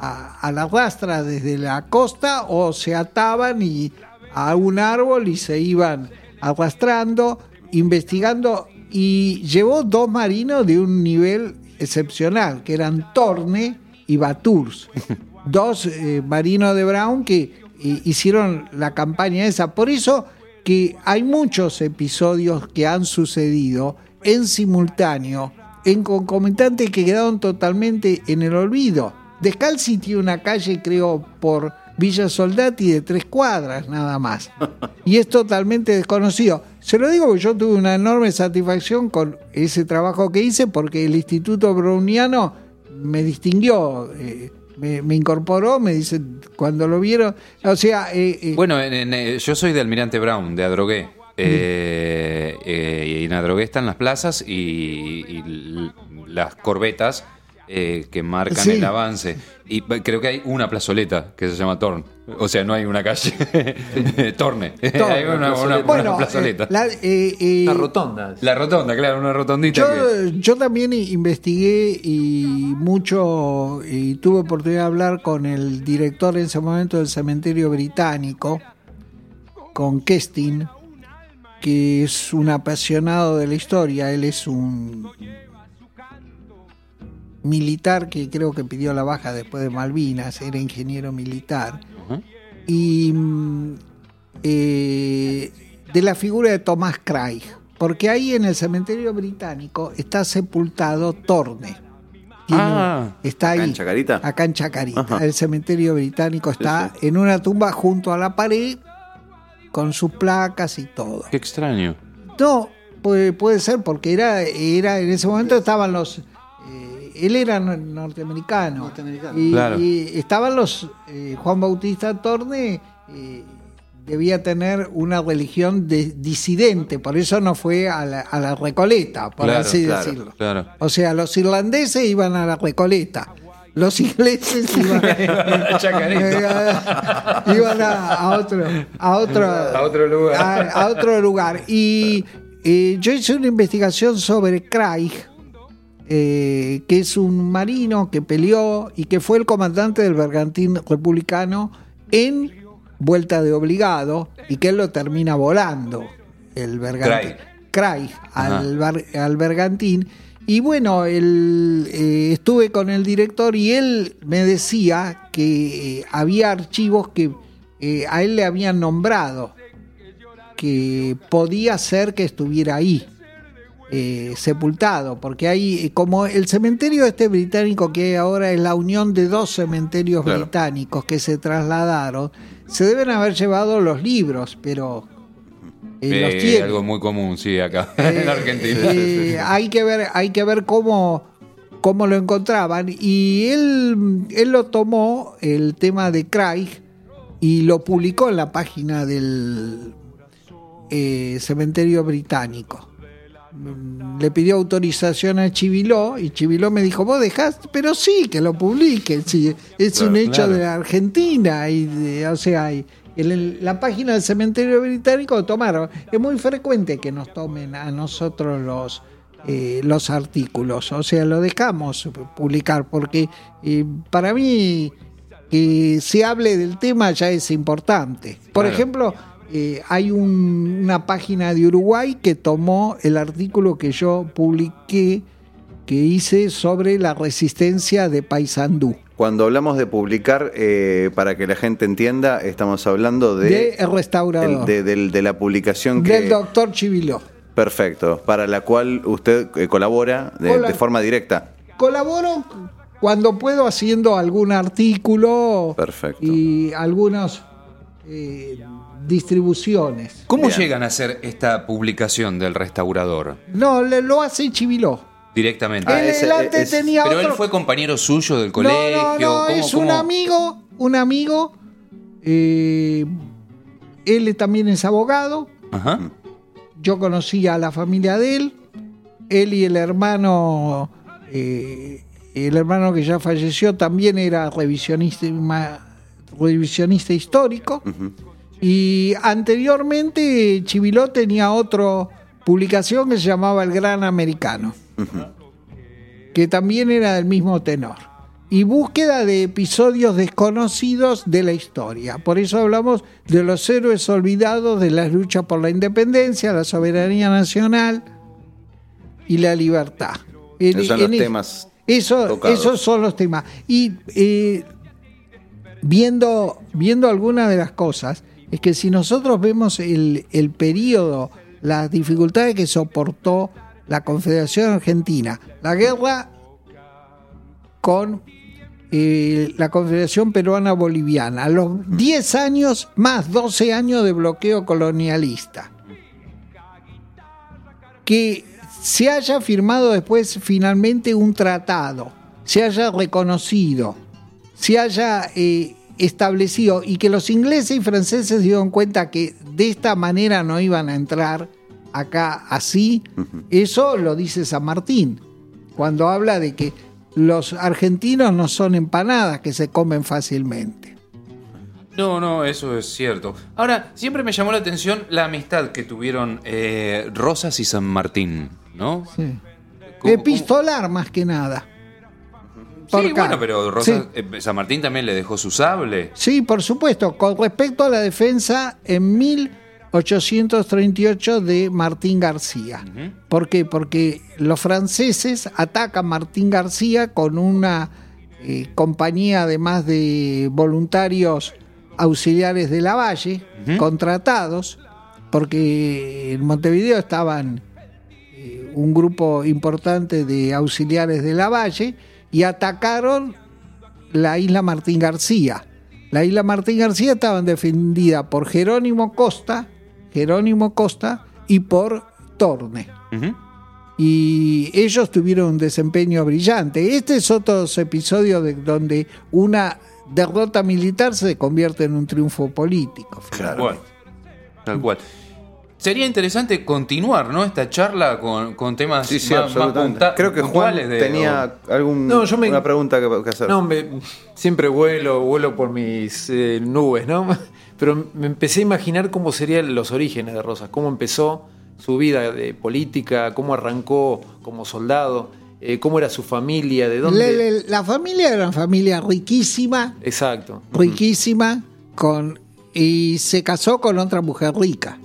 a, a la rastra desde la costa o se ataban y a un árbol y se iban arrastrando, investigando y llevó dos marinos de un nivel excepcional, que eran Torne y Baturs, dos eh, marinos de Brown que eh, hicieron la campaña esa. Por eso que hay muchos episodios que han sucedido en simultáneo, en concomitante que quedaron totalmente en el olvido. Descalzi tiene una calle, creo, por Villa Soldati de tres cuadras nada más. Y es totalmente desconocido. Se lo digo porque yo tuve una enorme satisfacción con ese trabajo que hice porque el Instituto Browniano me distinguió. eh, me, me incorporó, me dice, cuando lo vieron, o sea, eh, eh, Bueno, en- en- yo soy de Almirante Brown, de Adrogué. Y en Adrogué están las plazas y, las corbetas eh, que marcan Sí. el avance. Y creo que hay una plazoleta que se llama Torn. O sea, no hay una calle. Torne. Torne, hay una, una- una bueno, plazoleta. eh, la, eh, eh, Una rotonda. La rotonda, claro, una rotondita. que- Yo, yo también investigué y mucho y tuve oportunidad de hablar con el director en ese momento del cementerio británico, con Kestin, que es un apasionado de la historia. Él es un militar que creo que pidió la baja después de Malvinas, era ingeniero militar. Y mm, eh, de la figura de Tomás Craig, porque ahí en el cementerio británico está sepultado Torne. Tiene- Ah, está ¿acá ahí. en Chacarita? Acá en Chacarita. Ajá. El cementerio británico está en una tumba junto a la pared con sus placas y todo. Qué extraño. No, puede, puede ser porque era, era en ese momento estaban los. Él era no- norteamericano. Norteamericano. Y, Claro. y estaban los. eh, Juan Bautista Torne eh, debía tener una religión de- disidente, por eso no fue a la, a la Recoleta, por Claro, así claro, decirlo. claro. O sea, los irlandeses iban a la Recoleta. Los ingleses iban, Chacarita. eh, iban a, a otro a otro A otro lugar. a, a otro lugar y eh, yo hice una investigación sobre Craig eh, que es un marino que peleó y que fue el comandante del bergantín republicano en Vuelta de Obligado y que él lo termina volando el bergantín. Craig. Al, bar- al bergantín. Y bueno, el, eh, estuve con el director y él me decía que eh, había archivos que eh, a él le habían nombrado, que podía ser que estuviera ahí, eh, sepultado, porque hay, eh, como el cementerio este británico que hay ahora es la unión de dos cementerios Claro. británicos que se trasladaron, se deben haber llevado los libros, pero... eh, Eh, algo muy común, sí, acá Eh, en Argentina. hay que ver, hay que ver cómo, cómo lo encontraban. Y él, él lo tomó, el tema de Craig, y lo publicó en la página del cementerio británico. Le pidió autorización a Chiviló y Chiviló me dijo, vos dejás, pero sí, que lo publiquen, sí, es Claro, un hecho claro. de Argentina, y de- o sea, y en el- la página del cementerio británico lo tomaron. Es muy frecuente que nos tomen a nosotros los, eh, los artículos, o sea, lo dejamos publicar, porque eh, para mí que se hable del tema ya es importante. Por Claro. ejemplo, eh, hay un- una página de Uruguay que tomó el artículo que yo publiqué, que hice sobre la resistencia de Paysandú, Cuando hablamos de publicar, eh, para que la gente entienda, estamos hablando de, de El Restaurador, el- de, la publicación que... del doctor Chiviló. Perfecto, para la cual usted eh, colabora de, forma directa. Colaboro cuando puedo haciendo algún artículo Perfecto. y algunas eh, distribuciones. ¿Cómo Bien. llegan a hacer esta publicación del restaurador? No, le- lo hace Chiviló. Directamente. Ah, él, ese- él antes es- tenía Pero él fue compañero suyo del colegio. no, no, ¿Cómo- es un amigo, un amigo. eh, él también es abogado. Ajá. Yo conocí a la familia de él. Él y el hermano, eh, el hermano que ya falleció, también era revisionista, revisionista histórico. Y anteriormente Chiviló tenía otra publicación que se llamaba El Gran Americano, que también era del mismo tenor. Y búsqueda de episodios desconocidos de la historia. Por eso hablamos de los héroes olvidados de las luchas por la independencia, la soberanía nacional y la libertad. Esos son los temas eso- esos son los temas. Y eh, viendo, viendo algunas de las cosas, es que si nosotros vemos el, el periodo, las dificultades que soportó la Confederación Argentina, la guerra con eh, la Confederación Peruana Boliviana, los 10 años más 12 años de bloqueo colonialista. Que se haya firmado después finalmente un tratado, se haya reconocido, se haya eh, establecido y que los ingleses y franceses se dieron cuenta que de esta manera no iban a entrar acá así, eso lo dice San Martín, cuando habla de que los argentinos no son empanadas que se comen fácilmente. No, no, eso es cierto. Ahora, siempre me llamó la atención la amistad que tuvieron eh, Rosas y San Martín, ¿no? Sí. ¿Cómo- Epistolar más que nada. Sí, bueno, pero Rosas, Sí. eh, San Martín también le dejó su sable. Sí, por supuesto. Con respecto a la defensa en 1838 de Martín García. ¿Por qué? Porque los franceses atacan a Martín García con una eh, compañía además de voluntarios auxiliares de la Valle, contratados, porque en Montevideo estaban eh, un grupo importante de auxiliares de la Valle y atacaron la isla Martín García. La isla Martín García estaba defendida por Jerónimo Costa, Jerónimo Costa y por Torne. Y ellos tuvieron un desempeño brillante. Este es otro episodio de donde una derrota militar se convierte en un triunfo político. Tal cual. Tal cual. Sería interesante continuar, ¿no? Esta charla con, con temas Sí, sí, más, más absolutamente. punta- Creo que Juan de- tenía algún, No, yo me- una pregunta que, que hacer. No, me- siempre vuelo, vuelo por mis eh, nubes, ¿no? Pero me empecé a imaginar cómo serían los orígenes de Rosas, cómo empezó su vida de política, cómo arrancó como soldado, eh, cómo era su familia, de dónde. La, la- la familia era una familia riquísima, Exacto. riquísima, con, y se casó con otra mujer rica.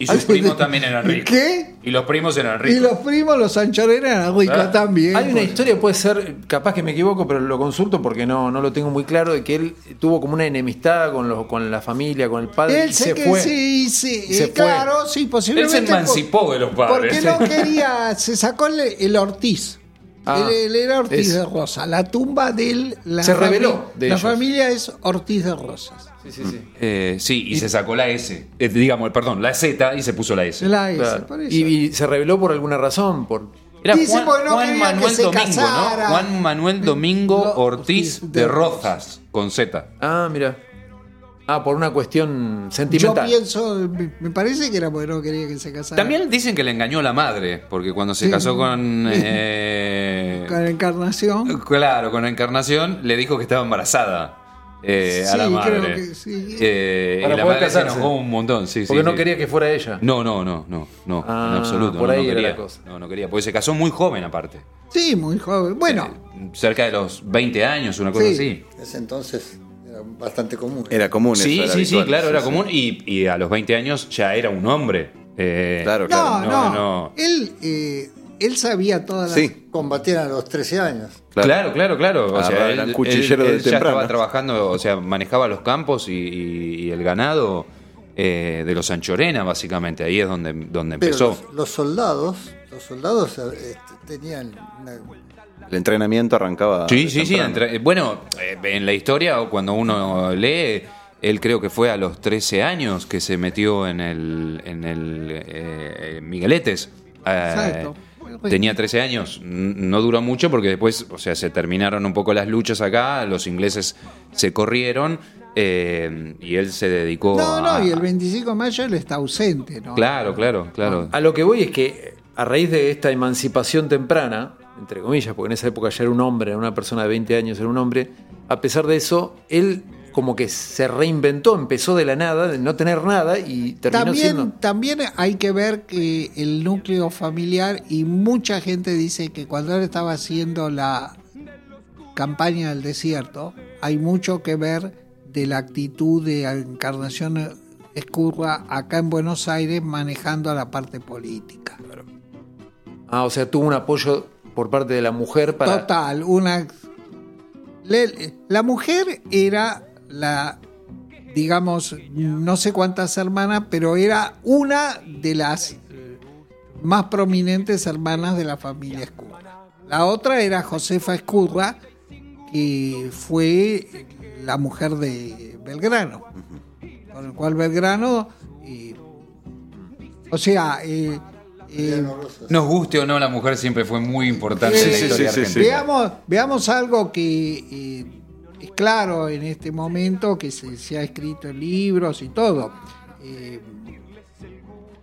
Y sus primos también eran ricos. ¿Qué? Y los primos eran Y ricos. los primos, los anchoreros, eran ricos también. Hay una historia, puede ser, capaz que me equivoco, pero lo consulto porque no, no lo tengo muy claro, de que él tuvo como una enemistad con, los, con la familia, con el padre, Él y se, que fue. sí, sí, Y se eh, claro, sí, Él posiblemente. se emancipó de los padres. Porque no quería, se sacó el, el Ortiz. Ah, él, él era Ortiz es- de Rosa. La tumba de él. La Se reveló de La ellos. familia es Ortiz de Rosas. Sí, sí, sí. Eh, sí, y, se sacó la S. Eh, digamos, perdón, la Z y se puso la S. La S, Claro. por eso. Y, y se reveló por alguna razón, por Era Dice, Juan, porque no Juan quería que Manuel Domingo, casara. ¿no? Juan Manuel Domingo Ortiz de de Rozas, con Z. Ah, mira. Ah, por una cuestión Yo sentimental. pienso, me, me parece que era porque no quería que se casara. También dicen que le engañó la madre, porque cuando se Sí. casó con... eh, Con la encarnación. claro, con la encarnación, le dijo que estaba embarazada eh, a Sí, la madre. creo que sí. Eh, Para y la poder madre se casarse. enojó un montón, sí, porque sí, no sí. quería que fuera ella. No, no, no, no, no, Ah, en absoluto. por no, ahí no era quería. la cosa. No, no quería, porque se casó muy joven aparte. Sí, muy joven. Bueno, Eh, cerca de los 20 años, una cosa Sí. así. Ese entonces era bastante común. Era común eso, Sí, era sí, sí, habitual. claro, era Sí, común. Y, y a los 20 años ya era un hombre. Eh, Claro, no, claro. no, no, no. Él, eh, él sabía todas las. Sí, Combatían a los 13 años. Claro, claro, claro. O sea, Agarraba él, el cuchillero él- de él ya temprano. estaba trabajando, o sea, manejaba los campos y, y- y el ganado eh, de los Anchorena, básicamente. Ahí es donde, donde Pero empezó. los, los soldados, los soldados eh, este, tenían una- El entrenamiento arrancaba. Sí, sí, sí. temprano. entre- bueno, eh, en la historia, cuando uno lee, él creo que fue a los 13 años que se metió en el, en el eh, Migueletes. Eh, Exacto. Tenía 13 años, N- no duró mucho porque después, o sea, se terminaron un poco las luchas acá, los ingleses se corrieron eh, y él se dedicó No, a... no, y el 25 de mayo él está ausente, ¿no? Claro, claro, claro. A lo que voy es que a raíz de esta emancipación temprana, entre comillas, porque en esa época ya era un hombre, una persona de 20 años era un hombre, a pesar de eso, él como que se reinventó, empezó de la nada, de no tener nada y terminó También, siendo. también hay que ver que el núcleo familiar y mucha gente dice que cuando él estaba haciendo la campaña del desierto, hay mucho que ver de la actitud de Encarnación Escurra acá en Buenos Aires manejando la parte política. Ah, o sea, tuvo un apoyo por parte de la mujer para. Total, una... la mujer era la, digamos, no sé cuántas hermanas, pero era una de las eh, más prominentes hermanas de la familia Escurra. La otra era Josefa Escurra, que fue la mujer de Belgrano, con el cual Belgrano, eh, o sea, eh, eh, Nos guste o no, la mujer siempre fue muy importante en la sí, historia sí, sí, argentina. Veamos, veamos algo que eh, es claro en este momento, que se, ha escrito en libros y todo. Eh,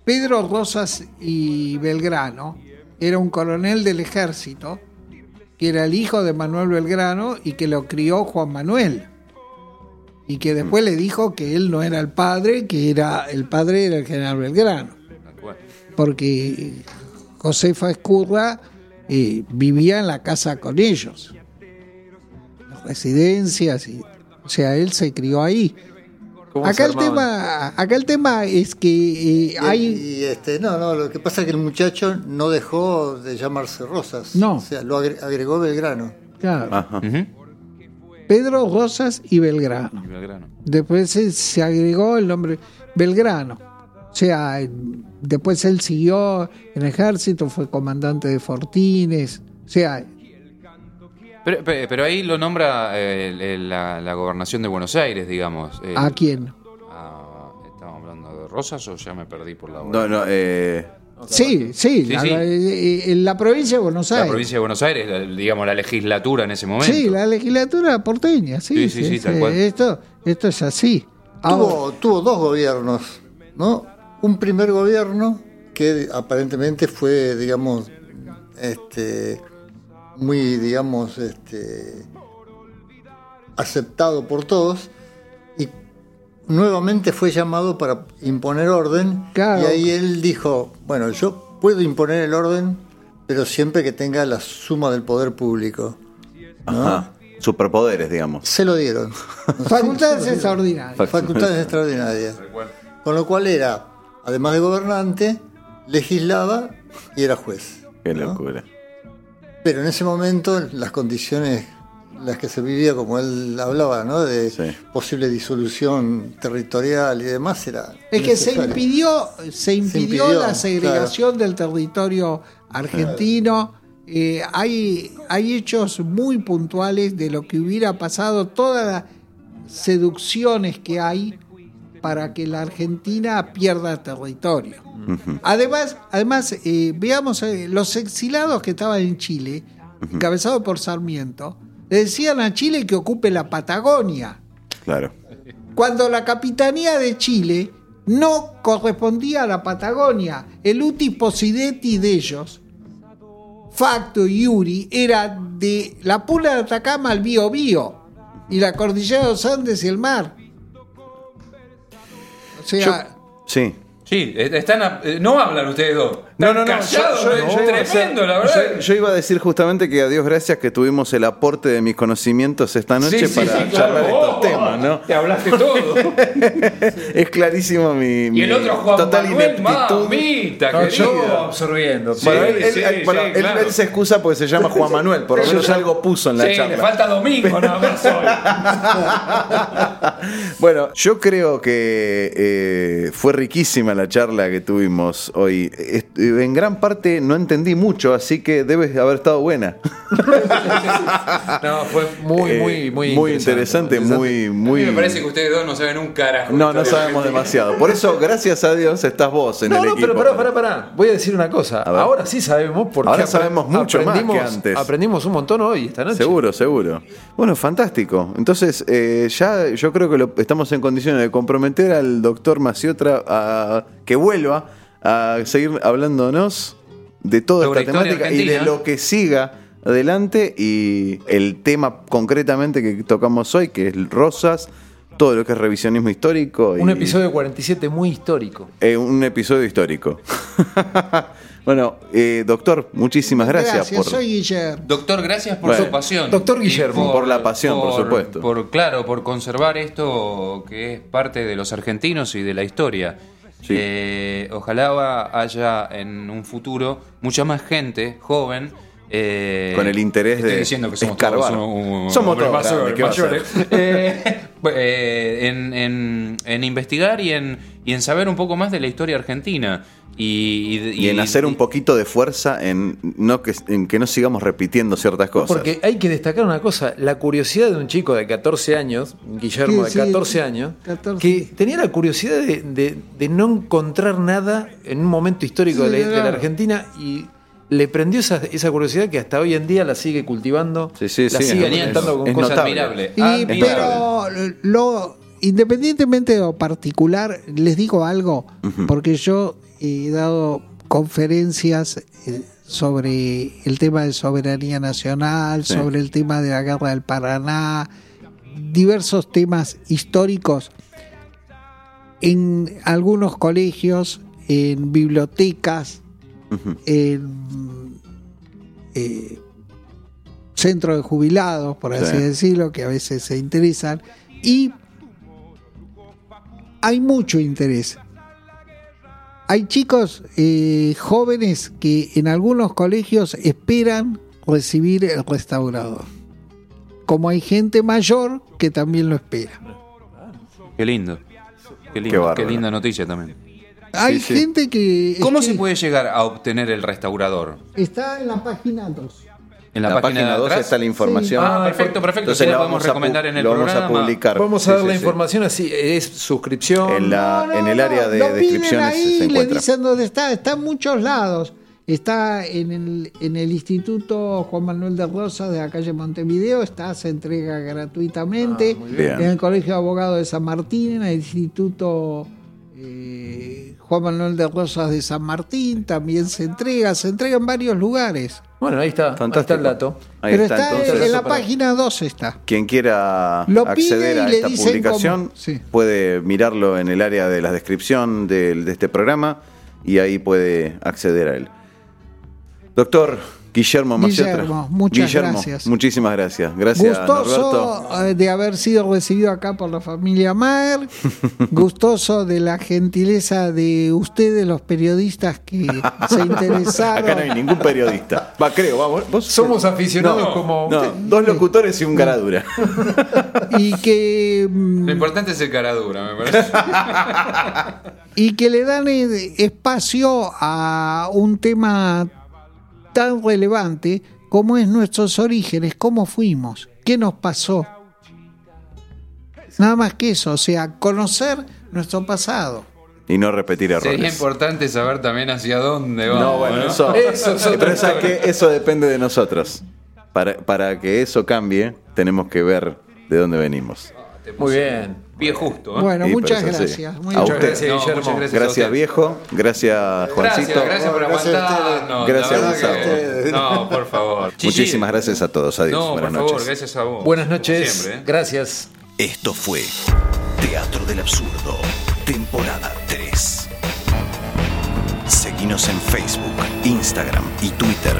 Pedro Rosas y Belgrano era un coronel del ejército, que era el hijo de Manuel Belgrano y que lo crió Juan Manuel. Y que después le dijo que él no era el padre, que era el padre era el general Belgrano porque Josefa Escurra eh, vivía en la casa con ellos, residencias, y, o sea, él se crió ahí. ¿Cómo Acá el, tema, acá el tema es que eh, Y, hay... y, este, no, no, lo que pasa es que el muchacho no dejó de llamarse Rosas. No. O sea, lo agre- agregó Belgrano. claro, Ajá. Pedro Rosas y Belgrano. Y Belgrano. Después se, agregó el nombre Belgrano. O sea, después él siguió en el ejército, fue comandante de Fortines. O sea, Pero, pe- pero ahí lo nombra eh, la, la gobernación de Buenos Aires, digamos. Eh, ¿a quién? ah, ¿Estamos hablando de Rosas o ya me perdí por la hora? No, no, eh, Sí, sí, Sí, la, sí. eh, en la provincia de Buenos La Aires. provincia de Buenos Aires, la- digamos, la legislatura en ese momento. Sí, la legislatura porteña, sí. Sí, sí, sí, tal cual. Esto, esto es así. Ahora, Tuvo, tuvo dos gobiernos, ¿no? Un primer gobierno que aparentemente fue, digamos, este, muy, digamos, este, aceptado por todos y nuevamente fue llamado para imponer orden Claro. y ahí él dijo, bueno, yo puedo imponer el orden, pero siempre que tenga la suma del poder público. ¿no? ajá. Superpoderes, digamos. Se lo dieron. facultades extraordinarias. Facultades extraordinarias. Con lo cual era, además de gobernante, legislaba y era juez. Qué ¿no? locura. Pero en ese momento las condiciones las que se vivía, como él hablaba, ¿no? de Sí. posible disolución territorial y demás, era... Es que se impidió, se impidió, impidió, la segregación del territorio argentino. Eh, hay, hay hechos muy puntuales de lo que hubiera pasado, todas las seducciones que hay para que la Argentina pierda territorio. Además, además eh, veamos, eh, los exilados que estaban en Chile, encabezados por Sarmiento, le decían a Chile que ocupe la Patagonia Claro. cuando la capitanía de Chile no correspondía a la Patagonia. El utis possidetis de ellos, Facto y Uri, era de la Puna de Atacama al Bío Bío y la cordillera de los Andes y el mar. O sea, Yo- sí. Sí, están a- eh, no hablan ustedes dos. No, no, no. yo- tremendo, la verdad. Yo, yo iba a decir justamente que a Dios gracias que tuvimos el aporte de mis conocimientos esta noche Sí, para sí, charlar claro. estos Oh, temas, ¿no? Te hablaste todo. Es clarísimo mi, y el otro Juan total Manuel, ineptitud. mamita, No, yo absorbiendo. Sí, Bueno, él, él- bueno, sí, él- claro. él se excusa porque se llama Juan Manuel, por lo menos algo puso en la Sí, charla. le falta domingo nada más hoy. Bueno, yo creo que eh, fue riquísima la charla que tuvimos hoy. Est- En gran parte no entendí mucho, así que debe haber estado buena. No, fue muy, Eh, muy, muy, muy interesante, muy, A muy. mí me parece que ustedes dos no saben un carajo. No, no sabemos demasiado. Por eso, gracias a Dios, estás vos en No, el no, equipo. pero pará, pará, pará. Voy a decir una cosa. A. Ahora sí sabemos porque Ahora sabemos mucho más que antes. Aprendimos un montón hoy, esta noche. Seguro, seguro. Bueno, fantástico. Entonces, eh, ya yo creo que lo- estamos en condiciones de comprometer al doctor Maciotra a que vuelva a seguir hablándonos de toda Sobre esta temática y de lo que siga adelante y el tema concretamente que tocamos hoy, que es Rosas, todo lo que es revisionismo histórico. Un y- episodio 47 muy histórico. eh, un episodio histórico. bueno, eh, doctor, muchísimas gracias, por... soy Guillermo. Doctor, gracias por Bueno, su pasión. doctor Guillermo. Por la pasión, por supuesto. Por, claro, por conservar esto que es parte de los argentinos y de la historia. Eh, ojalá haya en un futuro mucha más gente joven. Eh, Con el interés estoy de diciendo que somos escarbar. todos un- Somos hombres todos mayores, grandes, ¿qué va a mayores. Eh, eh, en, en- en investigar y en, y en saber un poco más de la historia argentina. Y, y- Y en hacer un poquito de fuerza en, no que, en que no sigamos repitiendo ciertas cosas. Porque hay que destacar una cosa, la curiosidad de un chico de 14 años, Guillermo Sí, de sí, 14 años, 14. que tenía la curiosidad de, de- de no encontrar nada en un momento histórico de, la, de. Argentina y le prendió esa, esa curiosidad que hasta hoy en día la sigue cultivando, Sí, sí, la sí, sigue alimentando con es cosas notable. admirable. Pero lo independientemente de lo particular, les digo algo, porque yo he dado conferencias eh, sobre el tema de soberanía nacional, Sí. sobre el tema de la guerra del Paraná, diversos temas históricos en algunos colegios, en bibliotecas, en eh, centros de jubilados, por así Sí. decirlo, que a veces se interesan, y hay mucho interés. Hay chicos eh, jóvenes que en algunos colegios esperan recibir el restaurador. Como hay gente mayor que también lo espera. Qué lindo. Qué, lindo, qué linda noticia también. Hay sí. gente que... ¿Cómo se que puede llegar a obtener el restaurador? Está en la página 2. En la, página, de 2 atrás? está la información. Ah, perfecto, perfecto. Entonces podemos vamos a recomendar en el lo vamos a publicar. Vamos a dar sí, la sí. información así, es suscripción. En, la, en el área de lo descripciones ahí, se le encuentra. dicen dónde está. Está en muchos lados. Está en el, en el Instituto Juan Manuel de Rosas de la calle Montevideo. Está, se entrega gratuitamente. bien. En el Colegio de Abogados de San Martín, en el Instituto eh, Juan Manuel de Rosas de San Martín también se entrega. Se entrega en varios lugares. Bueno, ahí está, ahí está el dato. Ahí Pero está, está, en- entonces. en la página 2 está. Quien quiera Lo acceder a esta publicación. Sí. puede mirarlo en el área de la descripción de, este programa y ahí puede acceder a él. Doctor Guillermo Maciotra. Guillermo, muchas Guillermo, gracias. Muchísimas gracias. Gracias, Gustoso Norberto. eh, de haber sido recibido acá por la familia Maer. Gustoso de la gentileza de ustedes, los periodistas que se interesaron. Acá no hay ningún periodista. Va, creo, vamos. vos- Somos aficionados como... No, dos locutores y un caradura. Y que, mm, Lo importante es el cara dura, me parece. y que le dan eh, espacio a un tema tan relevante como es nuestros orígenes, cómo fuimos, qué nos pasó. Nada más que eso, o sea, conocer nuestro pasado. Y no repetir Sería errores. importante saber también hacia dónde vamos. No, bueno, ¿no? eso, Eso es otra pero ¿sabes historia. qué? eso depende de nosotros. Para, para que eso cambie, tenemos que ver de dónde venimos. Muy bien. Pie justo, ¿eh? Bueno, Sí, muchas sí. gracias. A bien. gracias, No, Guillermo. muchas gracias. Gracias viejo, gracias Juancito. Gracias, gracias por aguantarnos. Gracias, que- No, por favor. Muchísimas gracias a todos. Adiós. No, Buenas por favor, noches. gracias a vos. Buenas noches. siempre, ¿eh? Gracias. Esto fue Teatro del Absurdo, temporada 3. Seguinos en Facebook, Instagram y Twitter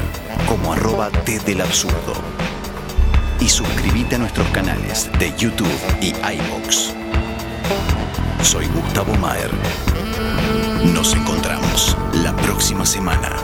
como arroba T del Absurdo. Y suscríbete a nuestros canales de YouTube y iVoox. Soy Gustavo Maer. Nos encontramos la próxima semana.